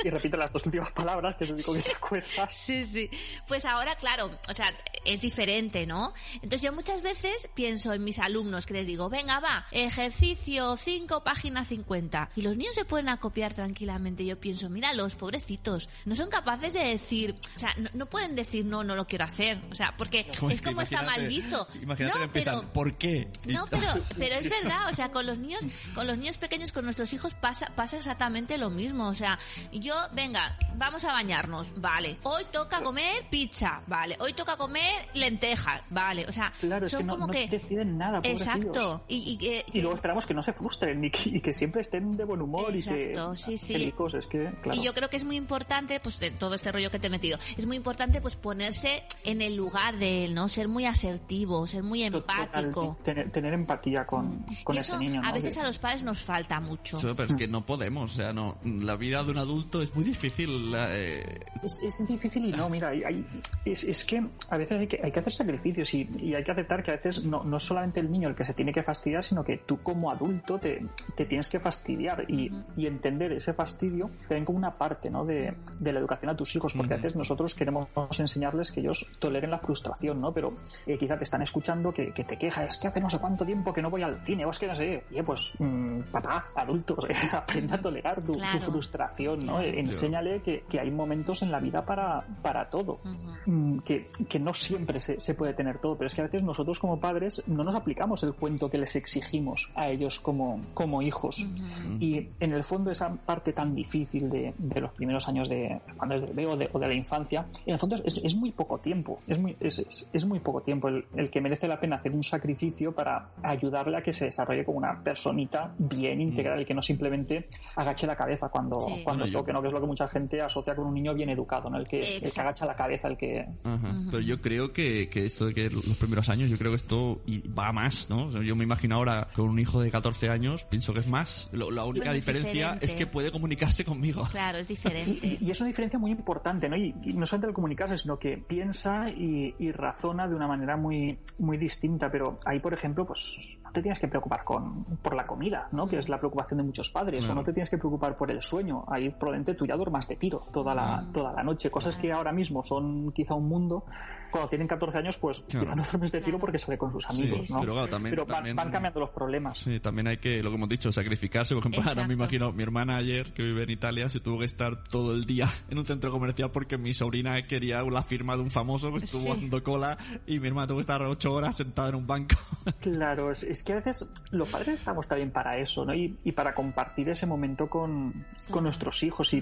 Y repite las dos últimas palabras, que es lo único que te [LAUGHS] acuerdas. Sí, sí. Pues ahora, claro, o sea, es diferente, ¿no? Entonces yo muchas veces pienso en mis alumnos que les digo, venga, va, ejercicio 5, página 50. Y los niños se pueden acopiar tranquilamente. Yo pienso, mira, los pobrecitos, no son capaces de decir, o sea, no, no pueden decir, no, no lo quiero hacer. O sea, porque [LAUGHS] es como está mal visto. Imagínate no, que empiezan, pero... ¿por qué? No, pero, [LAUGHS] pero es verdad, o sea, con los niños, con los niños pequeños, con nuestros hijos pasa, pasa exactamente lo mismo. O sea, yo, venga, vamos a bañarnos, vale. Hoy toca comer pizza, vale. Hoy toca comer lentejas, vale. O sea, Claro, es son que no, como no que. deciden nada, pobrecillos. Exacto. Y, y que, Y luego esperamos que no se frustren y que, y que siempre estén de buen humor Exacto, y que sí, sí. es que, claro. Y yo creo que es muy importante, pues de todo este rollo que te he metido, es muy importante pues ponerse en el lugar de él, ¿no? Ser muy asertivo, ser muy Total, empático. tener, tener empatía con, con y ese eso niño, ¿no? a veces a los padres nos falta mucho. Sí, pero es que no podemos, o sea, no, la vida de un adulto es muy difícil. eh, Es, es difícil y no, mira, hay- hay- es, es que a veces hay que, hay que hacer sacrificios y, y hay que aceptar que a veces no, no es solamente el niño el que se tiene que fastidiar, sino que tú como adulto te, te tienes que fastidiar y, y entender ese fastidio también como una parte ¿no? de, de la educación a tus hijos, porque a veces nosotros queremos enseñarles que ellos toleren la frustración, ¿no? Pero eh, quizá te están escuchando que, que te quejas, es que hace no sé cuánto tiempo que no voy al cine, o es que no sé, oye, pues mm, papá, adulto, [LAUGHS] aprende a tolerar tu, frustración, ¿no? Eh, Enséñale que, que hay momentos en la vida para, para todo. Mm, Que, que no siempre se, se puede tener todo, pero es que a veces nosotros como padres no nos aplicamos el cuento que les exigimos a ellos como, como hijos. Y en el fondo esa parte tan difícil de, de los primeros años de cuando es bebé o de, o de la infancia, en el fondo es, es muy poco tiempo, es muy, es, es- es muy poco tiempo el, el que merece la pena hacer un sacrificio para ayudarle a que se desarrolle como una personita bien Mm. integral y que no simplemente agache la cabeza cuando, Sí. cuando Bueno, yo- toque, ¿no? que es lo que mucha gente asocia con un niño bien educado, ¿no? el, que, el que agacha la cabeza, el que... Ajá. Pero yo creo que, que esto de que los primeros años, yo creo que esto y va más, ¿no? O sea, yo me imagino ahora con un hijo de 14 años, pienso que es más. Lo- la única Bueno, diferencia diferente. es que puede comunicarse conmigo. Claro, es [LAUGHS] Y, diferente. y es una diferencia muy importante, ¿no? Y, y no solamente el comunicarse, sino que piensa y, y razona de una manera muy, muy distinta. Pero ahí, por ejemplo, pues no te tienes que preocupar con, por la comida, ¿no? Que es la preocupación de muchos padres. O no te tienes que preocupar por el sueño. Ahí probablemente tú ya duermas de tiro toda la, toda la noche. Cosas que ahora mismo son quizá un mundo. Cuando tienen 14 años, pues Claro. quizá no duermes de tiro porque sale con sus Sí, amigos, ¿no? pero claro, también, Pero van- también- van cambiando los problemas. Sí, también hay que, lo que hemos dicho, sacrificarse. Por ejemplo, ahora me imagino, mi hermana ayer, que vive en Italia, se tuvo que estar todo el día en un centro comercial porque mi sobrina quería la firma de un famoso, pues estuvo Sí. haciendo cola y mi hermana tuvo que estar ocho horas sentada en un banco. [LAUGHS] Claro, es, es que a veces los padres estamos también para eso, ¿no? Y, y para compartir ese momento con, con nuestros hijos y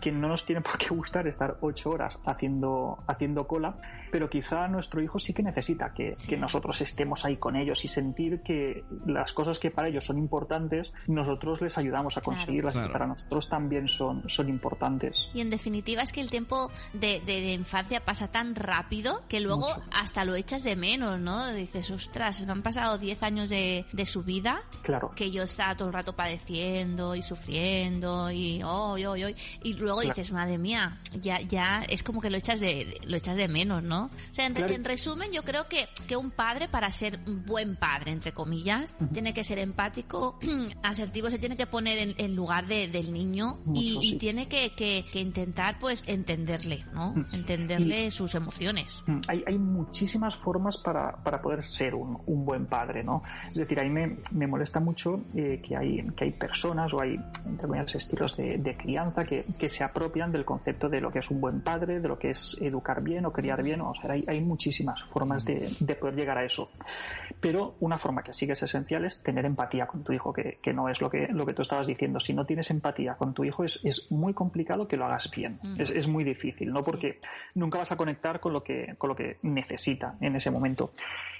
que no nos tiene [LAUGHS] por qué gustar estar ocho horas haciendo, haciendo cola, pero quizá nuestro hijo sí que necesita que, Sí. que nosotros estemos ahí con ellos y sentir que las cosas que para ellos son importantes, nosotros les ayudamos a conseguirlas Claro. y para nosotros también son, son importantes. Y en definitiva es que el tiempo de, de- de infancia pasa tan rápido que luego Mucho. hasta lo echas de menos, ¿no? Dices, ostras, me han pasado 10 años de, de su vida Claro. que yo estaba todo el rato padeciendo y sufriendo y hoy, hoy, hoy. Y luego Claro. dices, madre mía, ya, ya es como que lo echas de, lo echas de menos, ¿no? O sea, en, Claro. en resumen, yo creo que, que un padre, para ser un buen padre, entre comillas, tiene que ser empático, [CLEARS THROAT] asertivo, se tiene que poner en, en lugar de- del niño y, Mucho, y sí. tiene que, que- que intentar, pues, entenderle, ¿no? Entenderle sus emociones. Hay, hay muchísimas formas para, para poder ser un, un buen padre, ¿no? Es decir, ahí me, me molesta mucho eh, que, hay, que hay personas o hay, entre comillas, estilos de, de crianza que, que se apropian del concepto de lo que es un buen padre, de lo que es educar bien o criar bien. O sea, hay, hay muchísimas formas de, de poder llegar a eso. Pero una forma que sí que es esencial es tener empatía con tu hijo, que, que no es lo que, lo que tú estabas diciendo. Si no tienes empatía con tu hijo, es, es muy complicado que lo hagas bien. Es, es muy difícil, ¿no? Porque nunca vas a conectar con lo que, con lo que necesita en ese momento.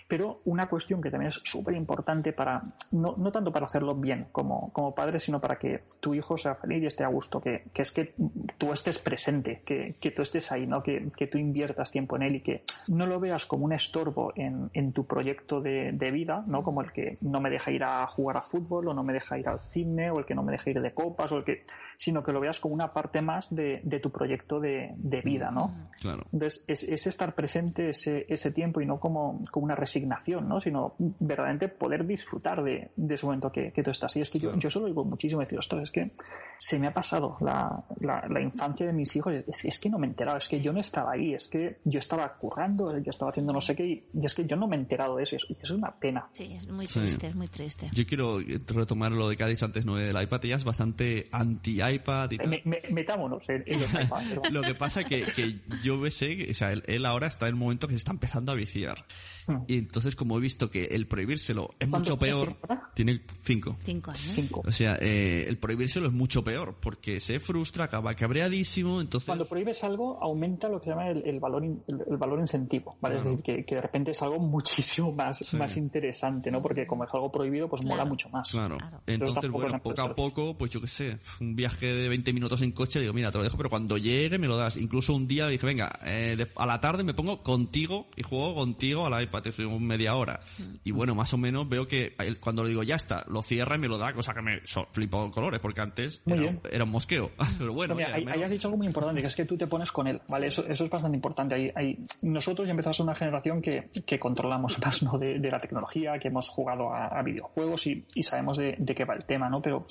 Pero una cuestión que también es súper importante para, no, no tanto para hacerlo bien como, como padre, sino para que tu hijo sea feliz y esté a gusto, que, que es que tú estés presente, que, que tú estés ahí, ¿no? Que, que tú inviertas tiempo en él y que no lo veas como un estorbo en, en tu proyecto de, de vida, ¿no? Como el que no me deja ir a jugar a fútbol o no me deja ir al cine o el que no me deja ir de copas o el que, sino que lo veas como una parte más de, de tu proyecto de, de vida, ¿no? Claro. Entonces, es, es estar presente ese, ese tiempo y no como, como una resignación, ¿no? Sino verdaderamente poder disfrutar de, de ese momento que, que tú estás. Y es que yo, yo solo digo muchísimo decir, ostras, es que se me ha pasado la, la, la infancia de mis hijos, es, es que no me he enterado, es que yo no estaba ahí, es que yo estaba currando, yo estaba haciendo no sé qué, y, y es que yo no me he enterado de eso, y eso es una pena. Sí, es muy Sí. triste, es muy triste. Yo quiero retomar lo de que ha dicho antes, ¿no? El iPad ya es bastante anti-iPad y tal. Me- me- metámonos en, en los iPads, pero- [LAUGHS] Lo que pasa que, que yo sé, que, o sea, él, él ahora está en el momento que se está empezando a viciar. Mm. Y entonces, como he visto que el prohibírselo es ¿Cuántos mucho peor, tiene cinco. Cinco años. Cinco. O sea, eh, el prohibírselo es mucho peor, porque se frustra, acaba cabreadísimo, entonces... Cuando prohíbes algo, aumenta lo que se llama el, el valor, in- el, el valor incentivo, ¿vale? Es decir, que, que de repente es algo muchísimo más, más interesante, ¿no? Porque como es algo prohibido, pues mola mucho más. Claro. Claro. Entonces, bueno, poco a poco, pues yo qué sé, un viaje de 20 minutos en coche, le digo, mira, te lo dejo, pero cuando llegue me lo das. Incluso un día dije, venga, eh, de- a la tarde me pongo contigo y juego contigo al iPad, y estuvimos media hora. Y bueno, más o menos veo que cuando le digo, ya está, lo cierra y me lo da, cosa que me so, flipo colores, porque antes era, un mosqueo. [LAUGHS] pero bueno, Mira, ahí, has dicho algo muy importante, que es que tú te pones con él, ¿vale? Eso, eso es bastante importante. Ahí, ahí- nosotros ya empezamos una generación que, que controlamos [LAUGHS] más ¿no? de, de la tecnología, que hemos jugado a, a videojuegos y, y sabemos de, de qué va el tema, ¿no? Pero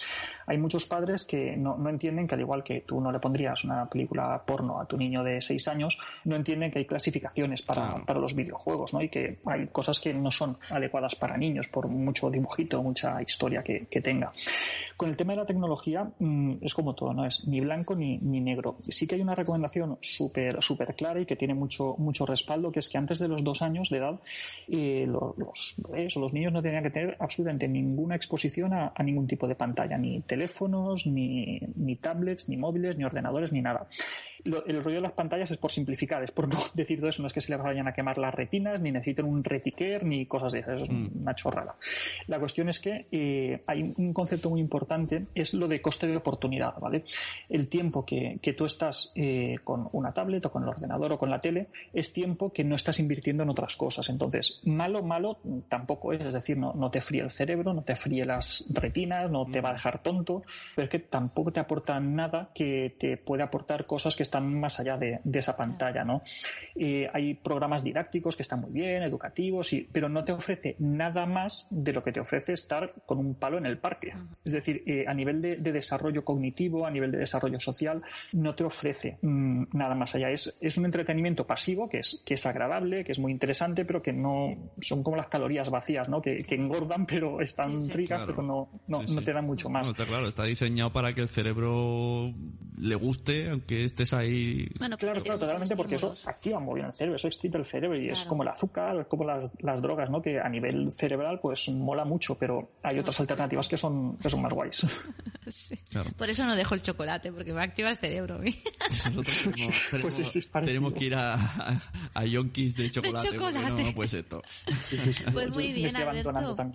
hay muchos padres que no, no entienden que al igual que tú no le pondrías una película porno a tu niño de 6 años, no entienden que hay clasificaciones para, Claro. para los videojuegos, ¿no? Y que hay cosas que no son adecuadas para niños, por mucho dibujito, mucha historia que, tenga. Con el tema de la tecnología mm, es como todo, no es ni blanco ni, ni negro. Sí que hay una recomendación súper súper clara y que tiene mucho mucho respaldo, que es que antes de los dos años de edad eh, lo- los los niños no tenían que tener absolutamente ninguna exposición a, ningún tipo de pantalla, ni teléfonos, ni, ni tablets, ni móviles, ni ordenadores, ni nada. El rollo de las pantallas es por simplificar, es por no [LAUGHS] decir todo eso, no es que se les vayan a quemar las retinas, ni necesiten un safety care ni cosas de esas, eso es una chorrada. La cuestión es que eh, hay un concepto muy importante, es lo de coste de oportunidad, ¿vale? El tiempo que, que tú estás eh, con una tablet o con el ordenador o con la tele es tiempo que no estás invirtiendo en otras cosas. Entonces, malo, malo tampoco es, es decir, no, no te fríe el cerebro, no te fríe las retinas, no te va a dejar tonto, pero es que tampoco te aporta nada que te puede aportar cosas que están más allá de, de esa pantalla, ¿no? Eh, hay programas didácticos que están muy bien, educativos, y, pero no te ofrece nada más de lo que te ofrece estar con un palo en el parque. Es decir, eh, a nivel de, de, desarrollo cognitivo, a nivel de desarrollo social, no te ofrece mmm, nada más allá. Es, es un entretenimiento pasivo que es, que es agradable, que es muy interesante, pero que no son como las calorías vacías, ¿no? Que, que engordan, pero están sí, sí, ricas, claro. pero no, no, sí, no, te dan mucho más. No, está claro, está diseñado para que el cerebro le guste, aunque estés ahí. Bueno, claro, claro, totalmente, porque eso activa muy bien el cerebro, eso excita el cerebro y claro. es como el azúcar, es como las, drogas, ¿no? Que a nivel cerebral, pues mola mucho, pero hay otras alternativas que son, que son más guays. [LAUGHS] [LAUGHS] Claro. Por eso no dejo el chocolate, porque me activa el cerebro. [LAUGHS] Nosotros tenemos, [LAUGHS] tenemos, pues es tenemos que ir a, a, a yonkis de chocolate. De chocolate. No, no, puede ser esto. Pues muy bien, Alberto.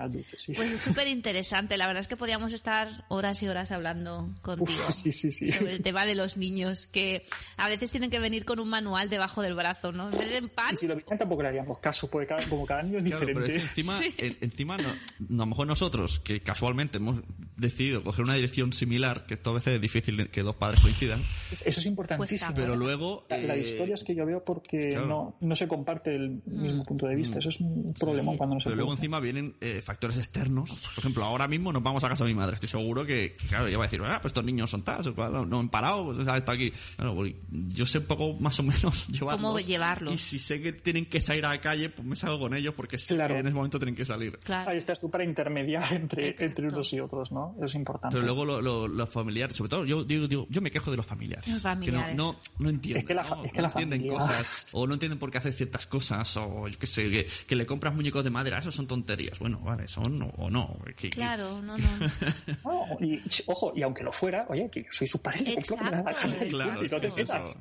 Dulce, pues es súper interesante. La verdad es que podríamos estar horas y horas hablando contigo Uf, sí, sí, sí. sobre el tema de los niños, que a veces tienen que venir con un manual debajo del brazo, ¿no? En vez de pan... Si lo vieran tampoco le haríamos caso, porque cada, como cada niño es claro, diferente. Pero es que encima, sí. en, encima no, a lo mejor nosotros, que casualmente hemos decidido coger una dirección similar, que esto a veces es difícil que dos padres coincidan. Eso es importantísimo. Pues pero luego... La, la eh, historia es que yo veo porque claro. no, no se comparte el mismo punto de vista. Eso es un problema sí. cuando no se Pero luego encima vienen eh, factores externos. Por ejemplo, ahora mismo nos vamos a casa de mi madre. Estoy seguro que, que claro, ella va a decir, ah, pues estos niños son tal, no, no han parado, pues está aquí. Claro, pues, yo sé un poco más o menos [LAUGHS] llevarlos. ¿Cómo llevarlos? Y si sé que tienen que salir a la calle, pues me salgo con ellos porque sé claro. que en ese momento tienen que salir. Claro. Ahí estás tú para intermediar entre, entre unos y otros, ¿no? Es importante. Pero luego los lo, lo familiares, sobre todo, yo digo, digo, yo me quejo de los familiares. Los familiares. Que no, no, no entienden. Es que la, no, es que no la entienden familia... cosas, o no entienden por qué hacer ciertas cosas, o yo qué sé, que, que, le compras muñecos de madera, eso son tonterías. Bueno, vale, son o no. Que, claro, no, no. [LAUGHS] y, ojo, y aunque lo fuera, oye, que yo soy su padre, Exacto, [LAUGHS] claro, eso,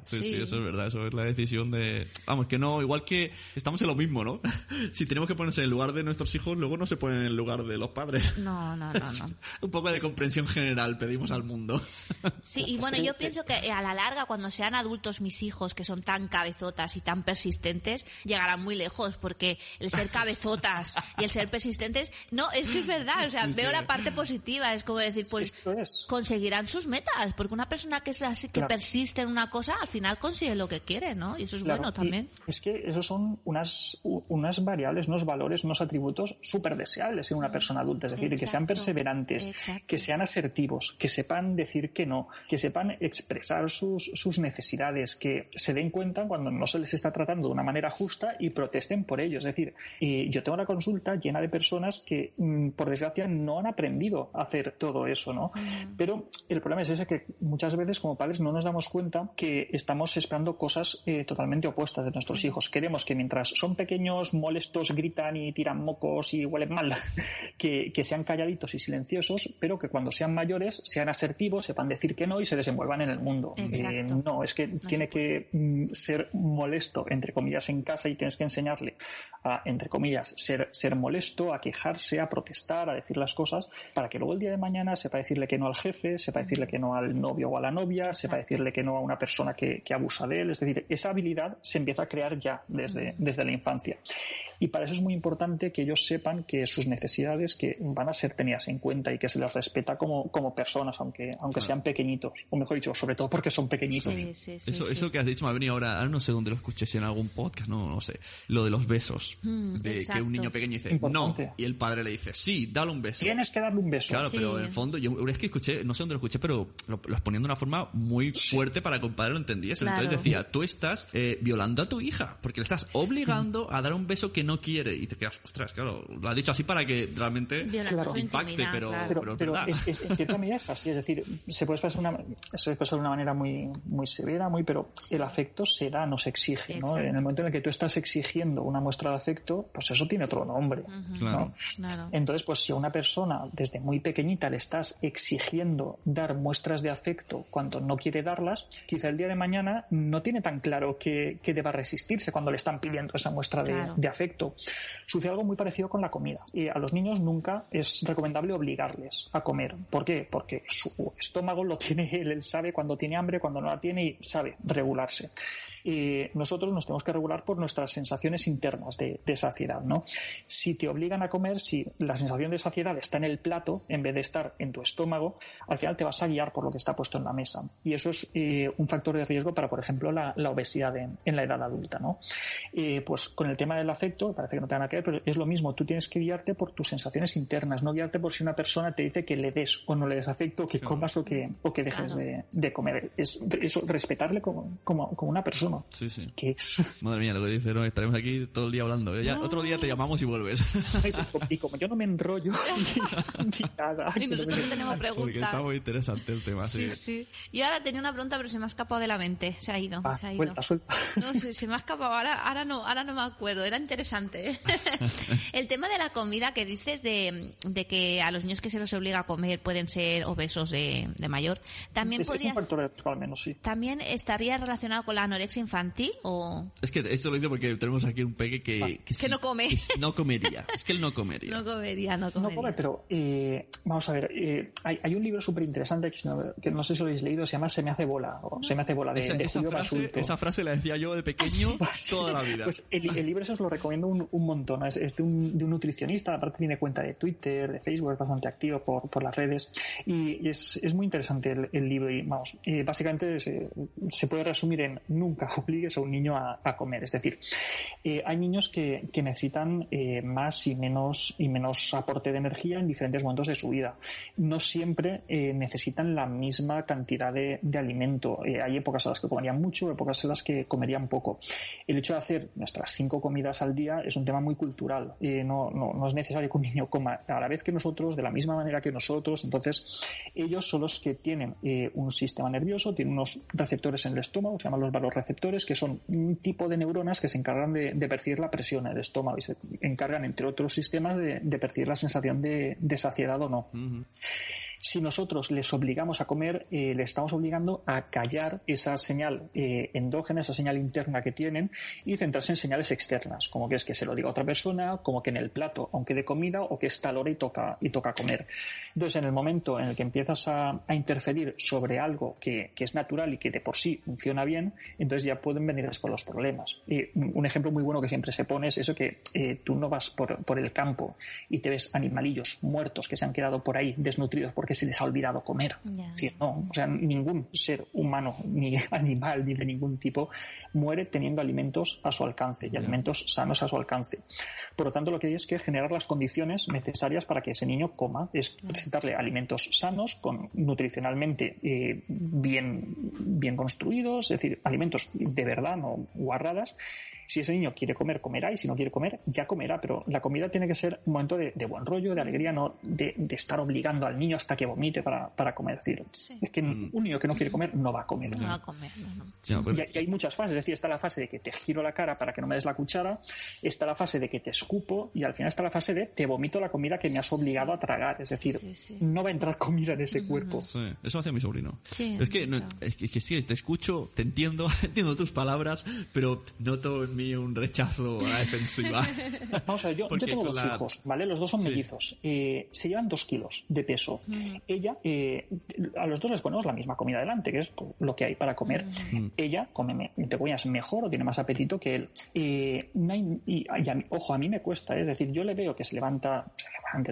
sí, sí, eso es verdad, eso es la decisión de... Vamos, que no, igual que estamos en lo mismo, ¿no? [LAUGHS] si tenemos que ponerse en el lugar de nuestros hijos, luego no se ponen en el lugar de los padres. No, no, no, no. Un poco de comprensión general pedimos al mundo. [LAUGHS] sí, y [LAUGHS] bueno, yo pienso que a la larga, cuando sean adultos mis hijos, que son tan cabezotas y tan persistentes, llegarán muy lejos, porque el ser [LAUGHS] cabezotas y el ser persistentes, no, es que es verdad, o sea, sí, veo sí. la parte positiva, es como decir, pues es. conseguirán sus metas, porque una persona que es así, que claro. persiste en una cosa, al final consigue lo que quiere, ¿no? Y eso es claro. bueno también. Y es que esos son unas, unas variables, unos valores, unos atributos súper deseables en una persona adulta, es decir, Exacto. que sean perseverantes, Exacto. que sean asertivos, que sepan decir que no, que sepan expresar sus, sus necesidades, que se den cuenta cuando no se les está tratando de una manera justa y protesten por ello. Es decir, eh, yo tengo una consulta llena de personas que, mm, por desgracia, no han aprendido a hacer todo eso, ¿no? Mm. Pero el problema es ese que muchas veces como padres no nos damos cuenta que estamos esperando cosas eh, totalmente opuestas de nuestros mm. hijos. Queremos que mientras son pequeños, molestos, gritan y tiran mocos y huelen mal, [LAUGHS] que, que sean calladitos y silenciosos, pero que cuando sean mayores sean asertivos, sepan decir que no y se desenvuelvan en el mundo. Eh, no, es que no tiene que mm, ser molesto, entre comillas, en casa y tienes que enseñarle a, entre comillas, ser, ser molesto, a quejarse, a protestar, a decir las cosas, para que luego el día de mañana sepa decirle que no al jefe, sepa decirle que no al novio o a la novia, sepa decirle que no a una persona que, que abusa de él. Es decir, esa habilidad se empieza a crear ya desde, desde la infancia. Y para eso es muy importante que ellos sepan que sus necesidades que van a ser tenidas en cuenta y que se les respeta como, como personas, aunque, aunque claro. sean pequeñitos. O mejor dicho, sobre todo porque son pequeñitos. Sí, sí, sí, eso, eso que has dicho me ha venido ahora, ahora no sé dónde lo escuché, si en algún podcast, no, no sé. Lo de los besos. Mm, de exacto. que un niño pequeño dice Importante. no y el padre le dice sí, dale un beso. Tienes que darle un beso. Claro, pero en el fondo, yo es que escuché, no sé dónde lo escuché, pero lo, lo de una forma muy fuerte para que el padre lo entendiese. Claro. Entonces decía, tú estás eh, violando a tu hija, porque le estás obligando a dar un beso que no quiere. Y te quedas, ostras, claro, lo ha dicho así para que realmente claro. impacte, pero, pero, pero, pero es, es, en cierta medida es así, es decir, se puede expresar, una, se puede expresar de una manera muy, muy severa, muy, pero el afecto se da, no se exige, ¿no? En el momento en el que tú estás exigiendo una muestra de afecto, pues eso tiene otro nombre, uh -huh. ¿no? Claro. Entonces, pues si a una persona desde muy pequeñita le estás exigiendo dar muestras de afecto cuando no quiere darlas, quizá el día de mañana no tiene tan claro que, que deba resistirse cuando le están pidiendo esa muestra de, de afecto afecto. Sucede algo muy parecido con la comida. Y a los niños nunca es recomendable obligarles a comer. ¿Por qué? Porque su estómago lo tiene él, [LAUGHS] él sabe cuando tiene hambre, cuando no la tiene y sabe regularse y nosotros nos tenemos que regular por nuestras sensaciones internas de, saciedad, ¿no? Si te obligan a comer, si la sensación de saciedad está en el plato en vez de estar en tu estómago, al final te vas a guiar por lo que está puesto en la mesa. Y eso es eh, un factor de riesgo para, por ejemplo, la, obesidad en, la edad adulta, ¿no? Eh, pues con el tema del afecto, parece que no tenga nada que ver, pero es lo mismo. Tú tienes que guiarte por tus sensaciones internas, no guiarte por si una persona te dice que le des o no le des afecto, que comas o que, o que dejes de, comer. Es eso, respetarle como, como una persona. Sí, sí. ¿Qué es? Madre mía, lo que dice, ¿no? Estaremos aquí todo el día hablando. Ya, Otro día te llamamos y vuelves. y como yo no me enrollo [LAUGHS] ni, nada. Y nosotros no tenemos preguntas. Porque está muy interesante el tema, sí. Sí, sí. Yo ahora tenía una pregunta, pero se me ha escapado de la mente. Se ha ido, ah, se ha ido. Suelta, suelta. No sé, se me ha escapado. Ahora, ahora, no, ahora no me acuerdo. Era interesante. [LAUGHS] el tema de la comida que dices de, de, que a los niños que se los obliga a comer pueden ser obesos de, de mayor. También es, podrías, es un factor al menos, sí. También estaría relacionado con la anorexia infantil o...? Es que esto lo dice porque tenemos aquí un peque que... Que, no come. no comería. Es que él no comería. [LAUGHS] No comería, no comería. No come, pero eh, vamos a ver. Eh, hay, hay, un libro súper interesante que, no sé si lo habéis leído, se llama Se me hace bola, o Se me hace bola, de, esa, de esa, frase, esa, frase, la decía yo de pequeño toda la vida. Pues el, libro eso os lo recomiendo un, un montón. Es, de, un, de, un, nutricionista, aparte tiene cuenta de Twitter, de Facebook, es bastante activo por, por las redes. Y, es, es, muy interesante el, libro y, vamos, eh, básicamente se, se, puede resumir en nunca obligues a un niño a, a comer. Es decir, eh, hay niños que, que necesitan eh, más y menos, y menos aporte de energía en diferentes momentos de su vida. No siempre eh, necesitan la misma cantidad de, de alimento. hay épocas en las que comerían mucho, épocas en las que comerían poco. El hecho de hacer nuestras cinco comidas al día es un tema muy cultural. no, no, no es necesario que un niño coma a la vez que nosotros, de la misma manera que nosotros. Entonces, ellos son los que tienen un sistema nervioso, tienen unos receptores en el estómago, se llaman los que son un tipo de neuronas que se encargan de, percibir la presión en el estómago y se encargan, entre otros sistemas, de, percibir la sensación de, saciedad o no. Si nosotros les obligamos a comer, eh, le estamos obligando a callar esa señal eh, endógena, esa señal interna que tienen y centrarse en señales externas, como que es que se lo diga a otra persona, como que en el plato, aunque de comida, o que está la hora y toca, y toca comer. Entonces, en el momento en el que empiezas a, interferir sobre algo que, es natural y que de por sí funciona bien, entonces ya pueden venir después los problemas. Un ejemplo muy bueno que siempre se pone es eso que eh, tú no vas por, por el campo y te ves animalillos muertos que se han quedado por ahí desnutridos porque se les ha olvidado comer. no, o sea, ningún ser humano, [LAUGHS] ni animal, ni de ningún tipo, muere teniendo alimentos a su alcance y alimentos sanos a su alcance. Por lo tanto, lo que hay es que generar las condiciones necesarias para que ese niño coma, es presentarle alimentos sanos, con, nutricionalmente eh, bien, bien construidos, es decir, alimentos de verdad, no guarradas, si ese niño quiere comer, comerá, y si no quiere comer, ya comerá, pero la comida tiene que ser un momento de, buen rollo, de alegría, no de, estar obligando al niño hasta que vomite para, para comer. Es decir, es que mm. un niño que no quiere comer no va a comer. No va a comer, y, hay muchas fases, es decir, está la fase de que te giro la cara para que no me des la cuchara, está la fase de que te escupo y al final está la fase de te vomito la comida que me has obligado a tragar. Es decir, no va a entrar comida en ese cuerpo. Eso hace mi sobrino. es, que, es, que, sí, te escucho, te entiendo, [LAUGHS] entiendo tus palabras, pero noto en un rechazo a la defensiva. [LAUGHS] Vamos a ver, yo, tengo dos hijos, ¿vale? Los dos son mellizos. Eh, se llevan dos kilos de peso. Mm. Ella, eh, a los dos les ponemos la misma comida delante, que es lo que hay para comer. Mm. Ella come, te coñas mejor o tiene más apetito que él. Eh, y, ojo, a mí me cuesta, es decir, yo le veo que se levanta,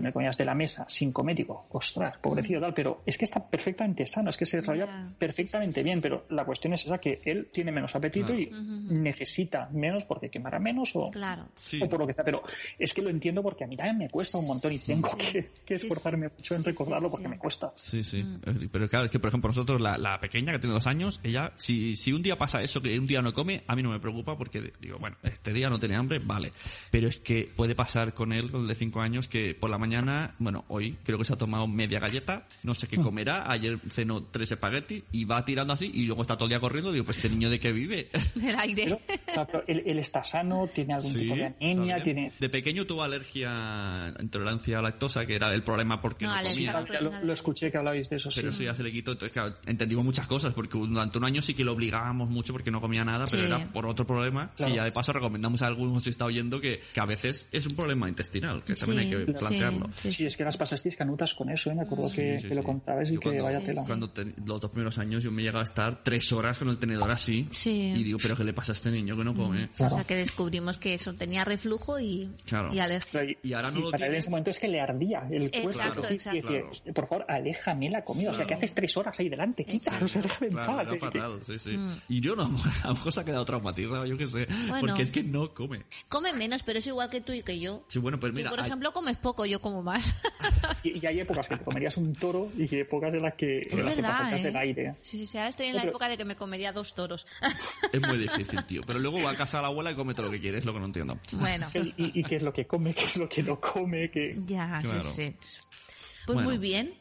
me coñas de la mesa sin comer, digo, ostras, pobrecito tal, pero es que está perfectamente sano, es que se desarrolla perfectamente bien, pero la cuestión es esa que él tiene menos apetito y necesita menos porque quemará menos o, o por lo que sea. Pero es que lo entiendo porque a mí también me cuesta un montón y tengo que, esforzarme mucho en recordarlo porque me cuesta. Sí, sí. Mm. Pero claro, es que por ejemplo nosotros, la, la, pequeña que tiene dos años, ella, si, si un día pasa eso, que un día no come, a mí no me preocupa porque digo, bueno, este día no tiene hambre, vale. Pero es que puede pasar con él, con el de cinco años, que por la mañana, bueno, hoy creo que se ha tomado media galleta, no sé qué mm. comerá, ayer cenó tres espaguetis y va tirando así y luego está todo el día corriendo, digo, pues este niño de qué vive. [LAUGHS] Del aire. Pero, él está sano, tiene algún Sí, tipo de anemia, tiene... De pequeño tuvo alergia, intolerancia a lactosa, que era el problema porque No, no, alergia comía. lo, lo escuché que hablabais de eso, Pero sí. eso ya se le quitó. Entonces, claro, entendimos muchas cosas, porque durante un año sí que lo obligábamos mucho porque no comía nada, pero era por otro problema. Claro. Y ya de paso recomendamos a algunos si está oyendo que, que a veces es un problema intestinal, que también hay que Sí, plantearlo. sí, Sí, es que las pasasteis canutas con eso, ¿eh? me acuerdo que, Sí, sí, que lo contabas y Yo que cuando- vaya tela. Cuando te- los dos primeros años yo me llegaba a estar tres horas con el tenedor así. Sí. Y digo, ¿pero qué le pasa a este niño que no come? Claro. O sea que descubrimos que eso tenía reflujo y, Claro. y alergia. Y, ahora no y lo para él tiene. en ese momento es que le ardía el cuerpo. Exacto, y exacto. decía, Claro. por favor, aléjame la comida. O sea, que haces tres horas ahí delante, quita. O sea, déjame en paz. sí, sí. Y yo no, [LAUGHS] a lo mejor se ha quedado traumatizado, yo qué sé. Bueno. Porque es que no come. Come menos, pero es igual que tú y que yo. Sí, bueno, pues Tú, mira, por hay- ejemplo, comes poco, yo como más. [LAUGHS] Y, y hay épocas que te comerías un toro y hay épocas en las que, en las que verdad, pasas ¿eh? del aire. Sí, sí, ahora estoy en la Pero- época de que me comería dos toros. [LAUGHS] es muy difícil, tío. Pero luego va a casa de la abuela y come todo lo que quiere, es lo que no entiendo. bueno, Y, [LAUGHS] y- y qué es lo que come, qué es lo que no come, que... ya, Claro. sí, sí. Pues Bueno. muy bien.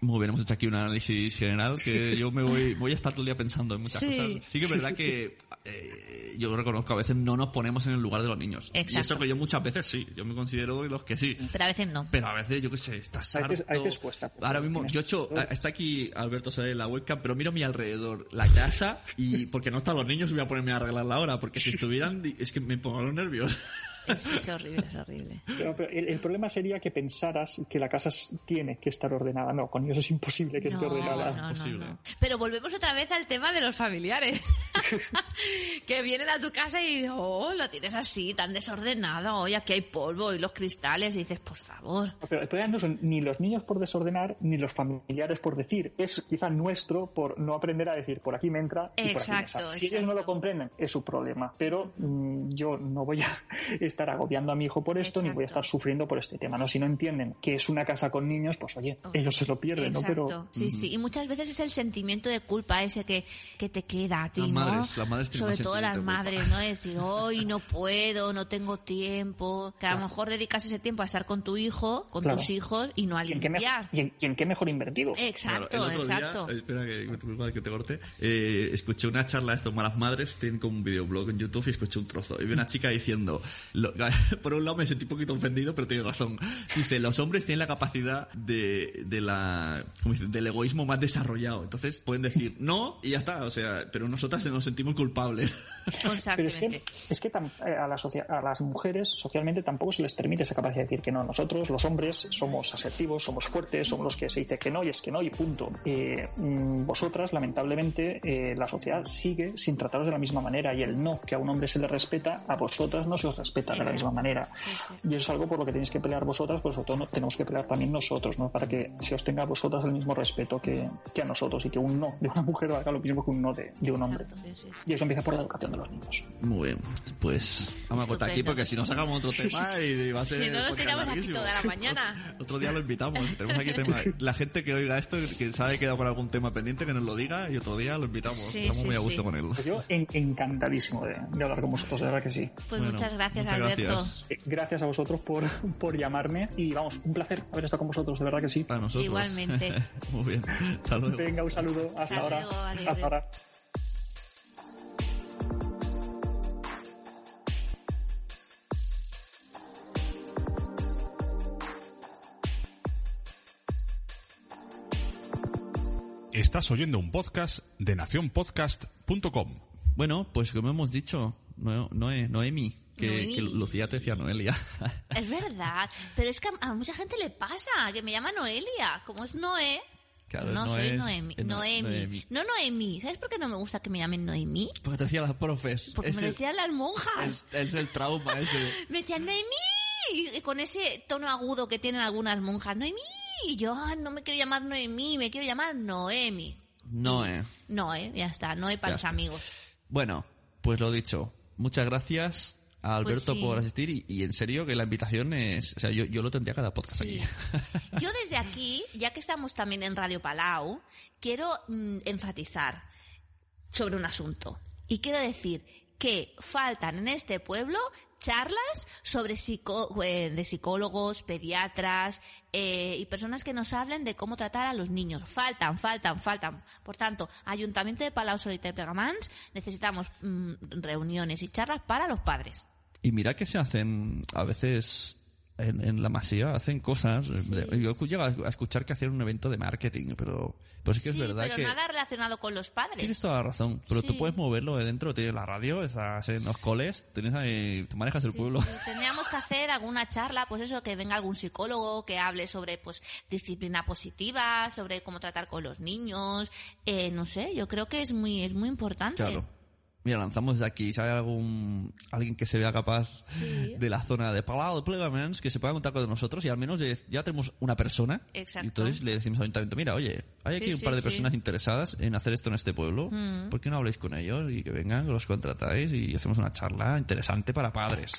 Muy bien, hemos hecho aquí un análisis general que yo me voy, voy a estar todo el día pensando en muchas Sí. cosas. Sí que es verdad que eh, yo reconozco a veces no nos ponemos en el lugar de los niños. Y Exacto. eso que yo muchas veces sí, yo me considero de los que sí. Pero a veces no. Pero a veces, yo qué sé, estás A veces- harto. a veces cuesta. Ahora mismo, yo he hecho, está aquí Alberto sale en la webcam, pero miro a mi alrededor, la casa, y porque no están los niños voy a ponerme a arreglarla ahora, porque si [LAUGHS] estuvieran, es que me pongo los nervios. Es, es horrible, es horrible. Pero, pero el, el problema sería que pensaras que la casa tiene que estar ordenada. No, con ellos es imposible que esté No, ordenada. no, no. Pero volvemos otra vez al tema de los familiares. [LAUGHS] que vienen a tu casa y oh, lo tienes así, tan desordenado, hoy aquí hay polvo y los cristales, y dices, por favor. Pero el problema no son ni los niños por desordenar, ni los familiares por decir. Es quizá nuestro por no aprender a decir por aquí me entra y por aquí me Exacto, sale. Si ellos no exacto. lo comprenden, es su problema. Pero mm, yo no voy a [LAUGHS] estar agobiando a mi hijo por esto, ni voy a Exacto. estar sufriendo por este tema. ¿no? Si no entienden que es una casa con niños, pues oye, ellos se lo pierden, ¿no? Exacto, Pero sí, sí. Y muchas veces es el sentimiento de culpa ese que, que te queda a ti, ¿no? Madres, las madres tienen Sobre más todo las madres, ¿no? De decir, hoy no puedo, no tengo tiempo. Que a lo mejor dedicas ese tiempo a estar con tu hijo, con Claro. tus hijos, y no a ¿y en qué, me- limpiar. y en- en qué mejor invertido? Exacto, Claro, el otro exacto. día, eh, espera que, que te corte, eh, escuché una charla de estos malas madres, tienen como un videoblog en YouTube y escuché un trozo. Y vi una chica diciendo, lo- [LAUGHS] por un lado me sentí un poquito ofendido, pero tiene razón. Dice, los hombres tienen la capacidad de, de la, ¿cómo dice? del egoísmo más desarrollado. Entonces pueden decir no y ya está, o sea, pero nosotras nos sentimos culpables. [LAUGHS] Pero es que, es que eh, a, la socia- a las mujeres socialmente tampoco se les permite esa capacidad de decir que no. Nosotros, los hombres, somos asertivos, somos fuertes, somos los que se dice que no y es que no y punto. Eh, mm, vosotras, lamentablemente, eh, la sociedad sigue sin trataros de la misma manera y el no que a un hombre se le respeta, a vosotras no se os respeta de la misma manera. Y eso es algo por lo que tenéis que pelear vosotras, pero sobre todo no- tenemos que pelear también nosotros, ¿no? Para que se os tenga a vosotras el mismo respeto que, que a nosotros y que un no de una [LAUGHS] mujer haga lo mismo que un no de, de un hombre. Exacto, sí, sí. Y eso empieza por la educación de los niños. Muy bien, pues vamos a cortar aquí porque si no sacamos otro tema y va a ser Si no, nos podcast tiramos aquí toda la mañana. [LAUGHS] Otro día lo invitamos. Tenemos aquí tema. [LAUGHS] La gente que oiga esto, que se haya quedado con algún tema pendiente, que nos lo diga y otro día lo invitamos. Sí, Estamos sí, muy a sí. gusto con él. Pues yo en- encantadísimo de, de hablar con vosotros, de verdad que sí. Pues Bueno, muchas gracias, muchas Alberto. gracias. Eh, Gracias a vosotros por, [LAUGHS] por llamarme y vamos, un placer haber estado con vosotros, de verdad que sí. Para nosotros. Igualmente. muy bien. Hasta luego. Venga, un saludo, hasta, Hasta ahora. luego, adiós. hasta ahora. Estás oyendo un podcast de nacionpodcast.com. Bueno, pues como hemos dicho, no, Noé- Noemi, que, Noemi. que Lucía te decía Noelia. [LAUGHS] Es verdad, pero es que a, a mucha gente le pasa, que me llama Noelia, como es Noé. Claro, no no soy es- Noemi, eh, no- Noemi. Noemi. No Noemi. ¿Sabes por qué no me gusta que me llamen Noemi? Porque te decía las profes. Porque Es me el- decían las monjas. Es, es el trauma [LAUGHS] ese. Me decían Noemí. Y con ese tono agudo que tienen algunas monjas. Noemí. Y yo ah, no me quiero llamar Noemí, me quiero llamar Noemi. Noé. Noé, ya está. Noé para Ya los está. amigos. Bueno, pues lo dicho. Muchas gracias a Alberto Pues sí. por asistir y, y en serio que la invitación es... O sea, yo, yo lo tendría cada podcast Sí. aquí. [LAUGHS] Yo desde aquí, ya que estamos también en Radio Palau, quiero mm, enfatizar sobre un asunto. Y quiero decir que faltan en este pueblo charlas sobre psico eh, de psicólogos, pediatras eh, y personas que nos hablen de cómo tratar a los niños. Faltan, faltan, faltan. Por tanto, Ayuntamiento de Palau Solita y Pegamans, necesitamos mm, reuniones y charlas para los padres. Y mira que se hacen a veces en, en la masía hacen cosas. de- yo llego a escuchar que hacen un evento de marketing, pero, pero sí que es Sí, verdad pero que. nada relacionado con los padres. Tienes toda la razón, pero tú Sí. puedes moverlo de dentro, tienes la radio, estás en los coles, tienes ahí, tú manejas el Sí, pueblo. sí. Tendríamos que hacer alguna charla, pues eso, que venga algún psicólogo que hable sobre, pues, disciplina positiva, sobre cómo tratar con los niños, eh, no sé, yo creo que es muy, es muy importante. Claro. Mira, lanzamos de aquí, si hay algún, alguien que se vea capaz Sí. de la zona de Palau de que se pueda contar con nosotros y al menos ya tenemos una persona. Exacto. Y entonces le decimos al ayuntamiento, mira, oye, hay aquí Sí, un sí, par de personas interesadas en hacer esto en este pueblo. Mm. ¿Por qué no habláis con ellos y que vengan, que los contratáis y hacemos una charla interesante para padres?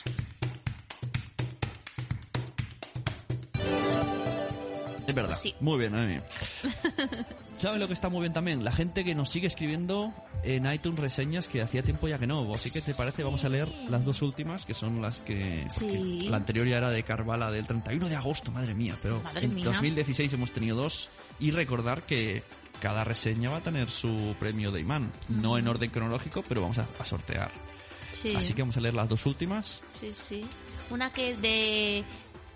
Es verdad. Sí. Muy bien, Amy. [LAUGHS] ¿Sabes lo que está muy bien también? La gente que nos sigue escribiendo en iTunes reseñas que hacía tiempo ya que no. Así que te parece, vamos a leer las dos últimas, que son las que... Sí. La anterior ya era de Carvala del 31 de agosto, madre mía. Pero Madre en mía. 2016 hemos tenido dos. Y recordar que cada reseña va a tener su premio de imán. No en orden cronológico, pero vamos a, a sortear. Sí. Así que vamos a leer las dos últimas. Sí, sí. Una que es de,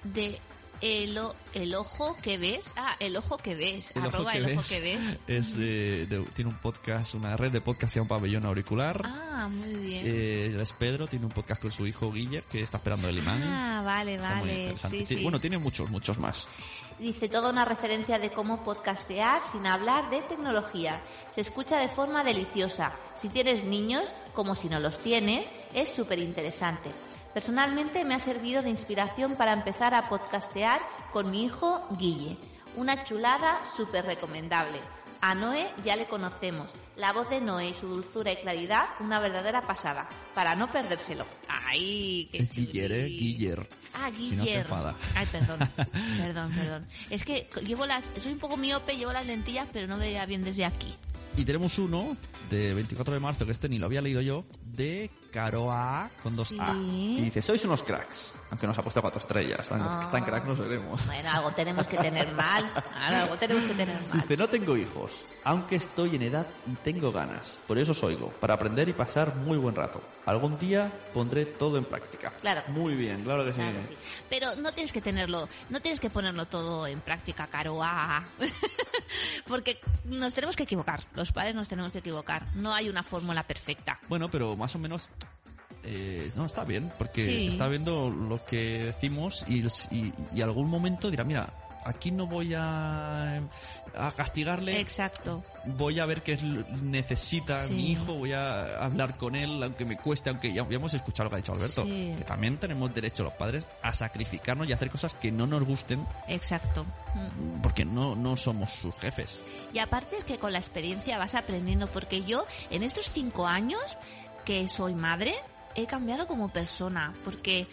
de el, o- el ojo que ves. Ah, el ojo que ves. El ojo Arroba que el ojo ves que ves. [LAUGHS] Es, eh, de- tiene un podcast, una red de podcast que se llama Pabellón Auricular. Ah, muy bien. Eh, es Pedro, tiene un podcast con su hijo Guiller que está esperando el imán. ah, vale, Está vale. Sí, sí. Bueno, tiene muchos, muchos más. Dice toda una referencia de cómo podcastear sin hablar de tecnología. Se escucha de forma deliciosa. Si tienes niños, como si no los tienes, es súper interesante. Personalmente me ha servido de inspiración para empezar a podcastear con mi hijo Guille. Una chulada súper recomendable. A Noé ya le conocemos. La voz de Noé y su dulzura y claridad, una verdadera pasada. Para no perdérselo. ¡Ay, qué Guiller, ¿eh? Guiller. Ah, Si no se Guiller. enfada. Ay, perdón. [LAUGHS] perdón, perdón. Es que llevo las, soy un poco miope, llevo las lentillas, pero no veía bien desde aquí. Y tenemos uno de 24 de marzo, que este ni lo había leído yo, de Caroa con dos A. Sí. Y dice, sois unos cracks. Aunque nos ha puesto cuatro estrellas. Tan, Ah. tan crack no seremos. Bueno, algo tenemos que tener mal. Algo tenemos que tener mal. Dice, no tengo hijos, aunque estoy en edad y tengo ganas. Por eso os oigo, para aprender y pasar muy buen rato. Algún día pondré todo en práctica. Claro. Muy bien, claro que sí. Claro, sí. Pero no tienes que tenerlo, no tienes que ponerlo todo en práctica, caro. ah. [LAUGHS] Porque nos tenemos que equivocar. Los padres nos tenemos que equivocar. No hay una fórmula perfecta. Bueno, pero más o menos... eh, no, está bien, porque Sí. está viendo lo que decimos y, y, y algún momento dirá, mira, aquí no voy a, a castigarle, Exacto. voy a ver qué necesita Sí. mi hijo, voy a hablar con él, aunque me cueste, aunque ya, ya hemos escuchado lo que ha dicho Alberto, Sí. que también tenemos derecho los padres a sacrificarnos y hacer cosas que no nos gusten Exacto. Porque no, no somos sus jefes. Y aparte es que con la experiencia vas aprendiendo, porque yo en estos cinco años que soy madre he cambiado como persona, porque...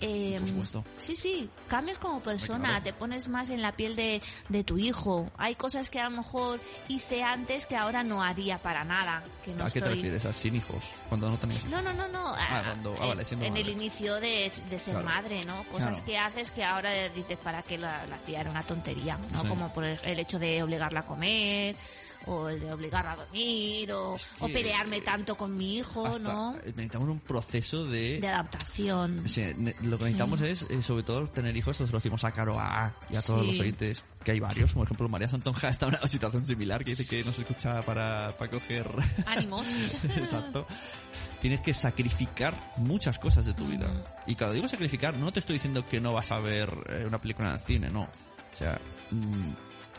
eh, Por supuesto. Sí, sí, cambias como persona, claro. te pones más en la piel de, de tu hijo. Hay cosas que a lo mejor hice antes que ahora no haría para nada. Que no ¿A qué te refieres? ¿A sin hijos? Cuando no tenías No, no, no, no. Ah, cuando- ah, en- vale, en el inicio de, de ser Claro. madre, ¿no? Cosas Claro. que haces que ahora dices para qué la, la hacía, era una tontería, ¿no? Sí. Como por el, el hecho de obligarla a comer, o el de obligarla a dormir, o, Es o que- pelearme tanto con mi hijo, ¿no? Necesitamos un proceso de... De adaptación. Sí, lo que necesitamos es, eh, sobre todo, tener hijos. Se lo decimos a Caro A y a todos Sí. los oyentes, que hay varios. Por ejemplo, María Santonja [LAUGHS] está en una situación similar, que dice que no se escucha para, para coger... [LAUGHS] Ánimos. Exacto. Tienes que sacrificar muchas cosas de tu vida. Mm. Y cuando digo sacrificar, no te estoy diciendo que no vas a ver eh, una película en el cine, no. O sea, mm,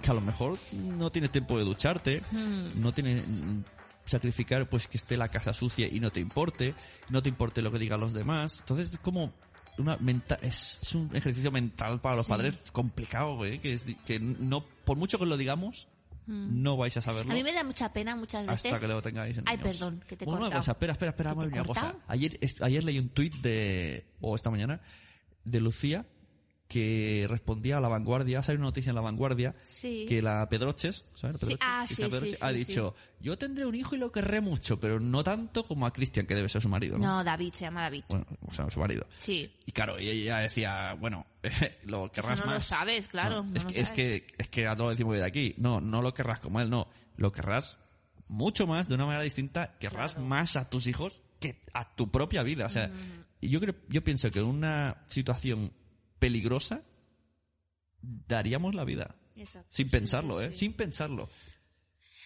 que a lo mejor no tienes tiempo de ducharte, Mm. no tienes mm, sacrificar pues que esté la casa sucia y no te importe, no te importe lo que digan los demás. Entonces es como una menta es, es un ejercicio mental para los Sí. padres complicado, güey, que es que no por mucho que lo digamos no vais a saberlo. A mí me da mucha pena muchas veces. hasta que lo tengáis en Ay, niños. perdón, que te Bueno, una cosa, espera, espera, espera, ¿Que te vamos a he ver una cosa. Ayer, ayer leí un tuit de, o esta mañana, de Lucía, que respondía a La Vanguardia, ha salido una noticia en La Vanguardia, Sí. que la Pedroches, ¿sabes? Sí, Pedroches, ah, sí, Pedroches, ha dicho, yo tendré un hijo y lo querré mucho, pero no tanto como a Cristian, que debe ser su marido, ¿no? No, David, se llama David. Bueno, o sea, su marido. Sí. Y claro, y ella decía, bueno, [LAUGHS] lo querrás no lo más. sabes, claro, No, no es, lo que, es que es que a todos decimos de aquí, no, no lo querrás como él, no, lo querrás mucho más, de una manera distinta, querrás más a tus hijos que a tu propia vida. O sea, y yo creo, yo pienso que en una situación peligrosa daríamos la vida. Exacto. Sin pensarlo, ¿eh? Sin pensarlo.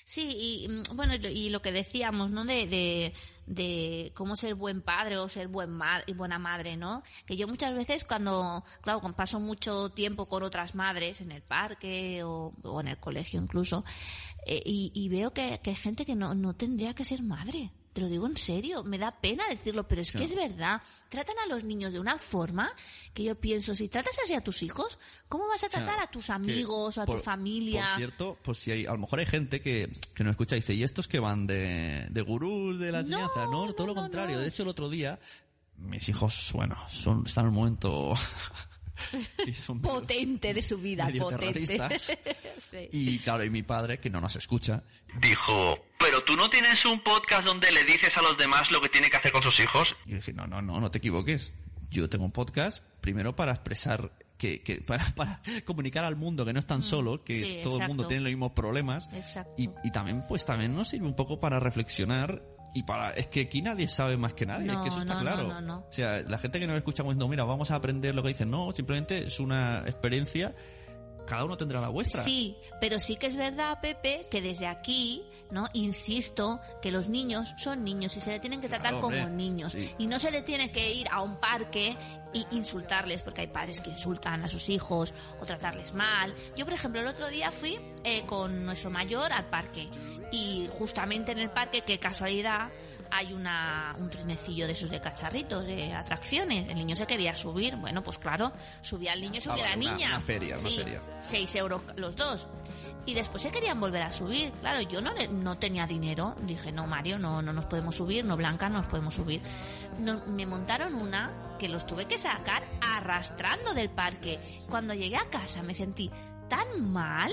Sí, y mm, bueno, y lo- que decíamos, ¿no? De, de, de cómo ser buen padre o ser buen ma- y buena madre, ¿no? Que yo muchas veces cuando, claro, cuando paso mucho tiempo con otras madres en el parque o, o en el colegio incluso, eh, y, y veo que, que hay gente que no, no tendría que ser madre. Te lo digo en serio, me da pena decirlo, pero es que es verdad. Tratan a los niños de una forma que yo pienso, si tratas así a tus hijos, ¿cómo vas a tratar Claro, a tus amigos o a por- tu familia? Por cierto, pues si hay, a lo mejor hay gente que, que nos escucha y dice, ¿y estos que van de, de gurús de la No, enseñanza? No, todo no, lo no, contrario. no. De hecho, el otro día, mis hijos, bueno, son, están en un momento... [LAUGHS] potente de su vida, medio potente. terroristas. [LAUGHS] Sí. Y claro, y mi padre, que no nos escucha, Dijo, pero tú no tienes un podcast donde le dices a los demás lo que tiene que hacer con sus hijos. y yo dije, no, no, no, no te equivoques. Yo tengo un podcast primero para expresar, que, que [LAUGHS] para, para comunicar al mundo que no es tan solo, que Mm. Sí, todo el mundo tiene los mismos problemas. Exacto. Y, y también, pues también nos sirve un poco para reflexionar y para, es que aquí nadie sabe más que nadie, es que eso está no, claro. no. O sea, la gente que nos escucha diciendo, mira, vamos a aprender lo que dicen, no, simplemente es una experiencia, cada uno tendrá la vuestra. Sí, pero sí que es verdad, Pepe, que desde aquí, ¿no? Insisto que los niños son niños y se le tienen que tratar Claro, como hombre, niños. sí. Y no se le tiene que ir a un parque y insultarles, porque hay padres que insultan a sus hijos o tratarles mal. Yo, por ejemplo, el otro día fui eh, con nuestro mayor al parque y justamente en el parque, qué casualidad, hay una, un trinecillo de esos de cacharritos, de atracciones. El niño se quería subir. Bueno, pues claro, subía el niño, subía Ah, la una- niña. una feria, una feria. 6 euros los dos. Y después se querían volver a subir. Claro, yo no, no tenía dinero. Dije, no, Mario, no, no nos podemos subir. No, Blanca, no nos podemos subir. No, me montaron una que los tuve que sacar arrastrando del parque. Cuando llegué a casa me sentí tan mal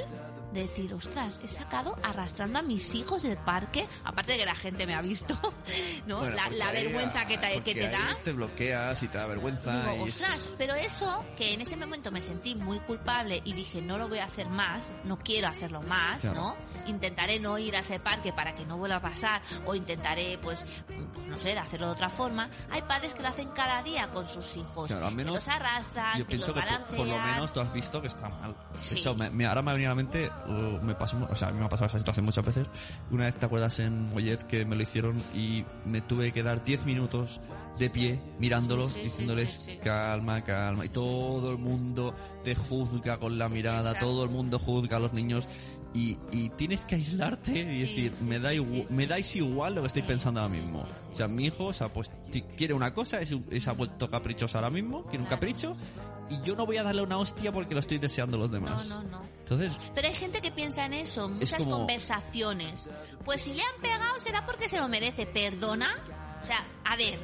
de decir, ostras, he sacado arrastrando a mis hijos del parque. Aparte de que la gente me ha visto, [LAUGHS] ¿no? Bueno, la la ahí- vergüenza que te, que te da. Te bloqueas y te da vergüenza. Digo, y es- ostras, pero eso, que en ese momento me sentí muy culpable y dije, no lo voy a hacer más, no quiero hacerlo más, Claro. ¿no? Intentaré no ir a ese parque para que no vuelva a pasar, o intentaré, pues, pues, no sé, de hacerlo de otra forma. Hay padres que lo hacen cada día con sus hijos. Claro, al menos que los arrastran, Yo que los pienso que por, balancean. por lo menos tú has visto que está mal. Sí. De hecho, me, me- ahora me ha venido a la mente, uh, me pasó, o sea, a mí me ha pasado esa situación muchas veces. Una vez te acuerdas en Mollet que me lo hicieron y me tuve que dar 10 minutos de pie mirándolos, Sí, diciéndoles sí, sí. calma, calma. Y todo el mundo te juzga con la mirada, todo el mundo juzga a los niños. Y, y tienes que aislarte y decir, me, da sí, igu- sí, me dais igual lo que estoy pensando ahora mismo. O sea, mi hijo, o sea, pues si quiere una cosa, es, es ha vuelto caprichoso ahora mismo, quiere un capricho, y yo no voy a darle una hostia porque lo estoy deseando los No, demás. no, no. Entonces, Pero hay gente que piensa en eso, muchas como- conversaciones. Pues si le han pegado será porque se lo merece. ¿Perdona? O sea, a ver,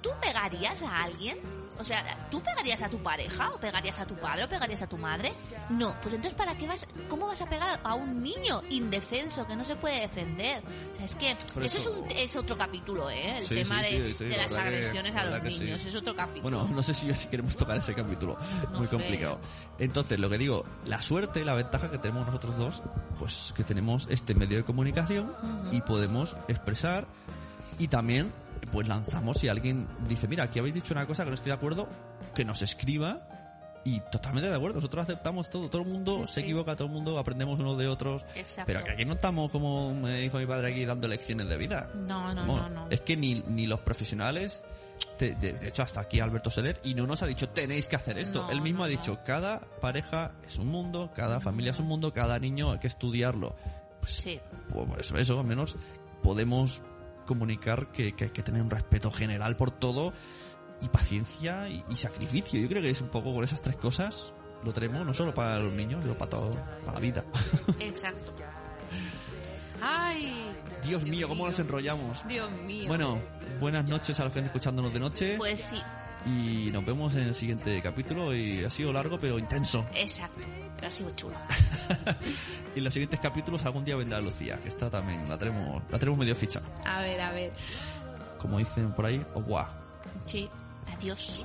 ¿tú pegarías a alguien? O sea, ¿tú pegarías a tu pareja? ¿O pegarías a tu padre? ¿O pegarías a tu madre? No, pues entonces ¿para qué vas? ¿Cómo vas a pegar a un niño indefenso que no se puede defender? O sea, es que eso, eso- es, un, es otro capítulo, ¿eh? El Sí, tema sí, de, sí, sí, de la las que- agresiones a los niños. Es otro capítulo. bueno, no sé si, si queremos tocar ese capítulo. No Muy sé. complicado. Entonces, lo que digo, la suerte, la ventaja que tenemos nosotros dos, pues que tenemos este medio de comunicación Ujú. y podemos expresar y también pues lanzamos si alguien dice, mira, aquí habéis dicho una cosa que no estoy de acuerdo, que nos escriba y totalmente de acuerdo, nosotros aceptamos todo, todo el mundo Sí, se sí. equivoca, todo el mundo aprendemos unos de otros, Exacto. pero que aquí no estamos como me dijo mi padre aquí dando lecciones de vida. No, no, no, no. Es que ni, ni los profesionales, te- de, de hecho hasta aquí Alberto Seller, y no nos ha dicho tenéis que hacer esto. No, Él mismo no, ha dicho cada pareja es un mundo, cada familia es un mundo, cada niño hay que estudiarlo. Pues, Sí. pues eso, al menos podemos comunicar que, que hay que tener un respeto general por todo y paciencia y, y sacrificio. Yo creo que es un poco con esas tres cosas lo tenemos no solo para los niños, sino para todo, para la vida. [LAUGHS] Exacto. Ay. Dios mío, cómo nos enrollamos. Dios mío. Bueno, buenas noches a los que están escuchándonos de noche. Pues sí. Y nos vemos en el siguiente capítulo y ha sido largo pero intenso. Exacto, pero ha sido chulo. [LAUGHS] y en los siguientes capítulos algún día vendrá Lucía, que está también, la tenemos, la tenemos medio ficha. A ver, a ver. Como dicen por ahí, o guau. Sí, adiós.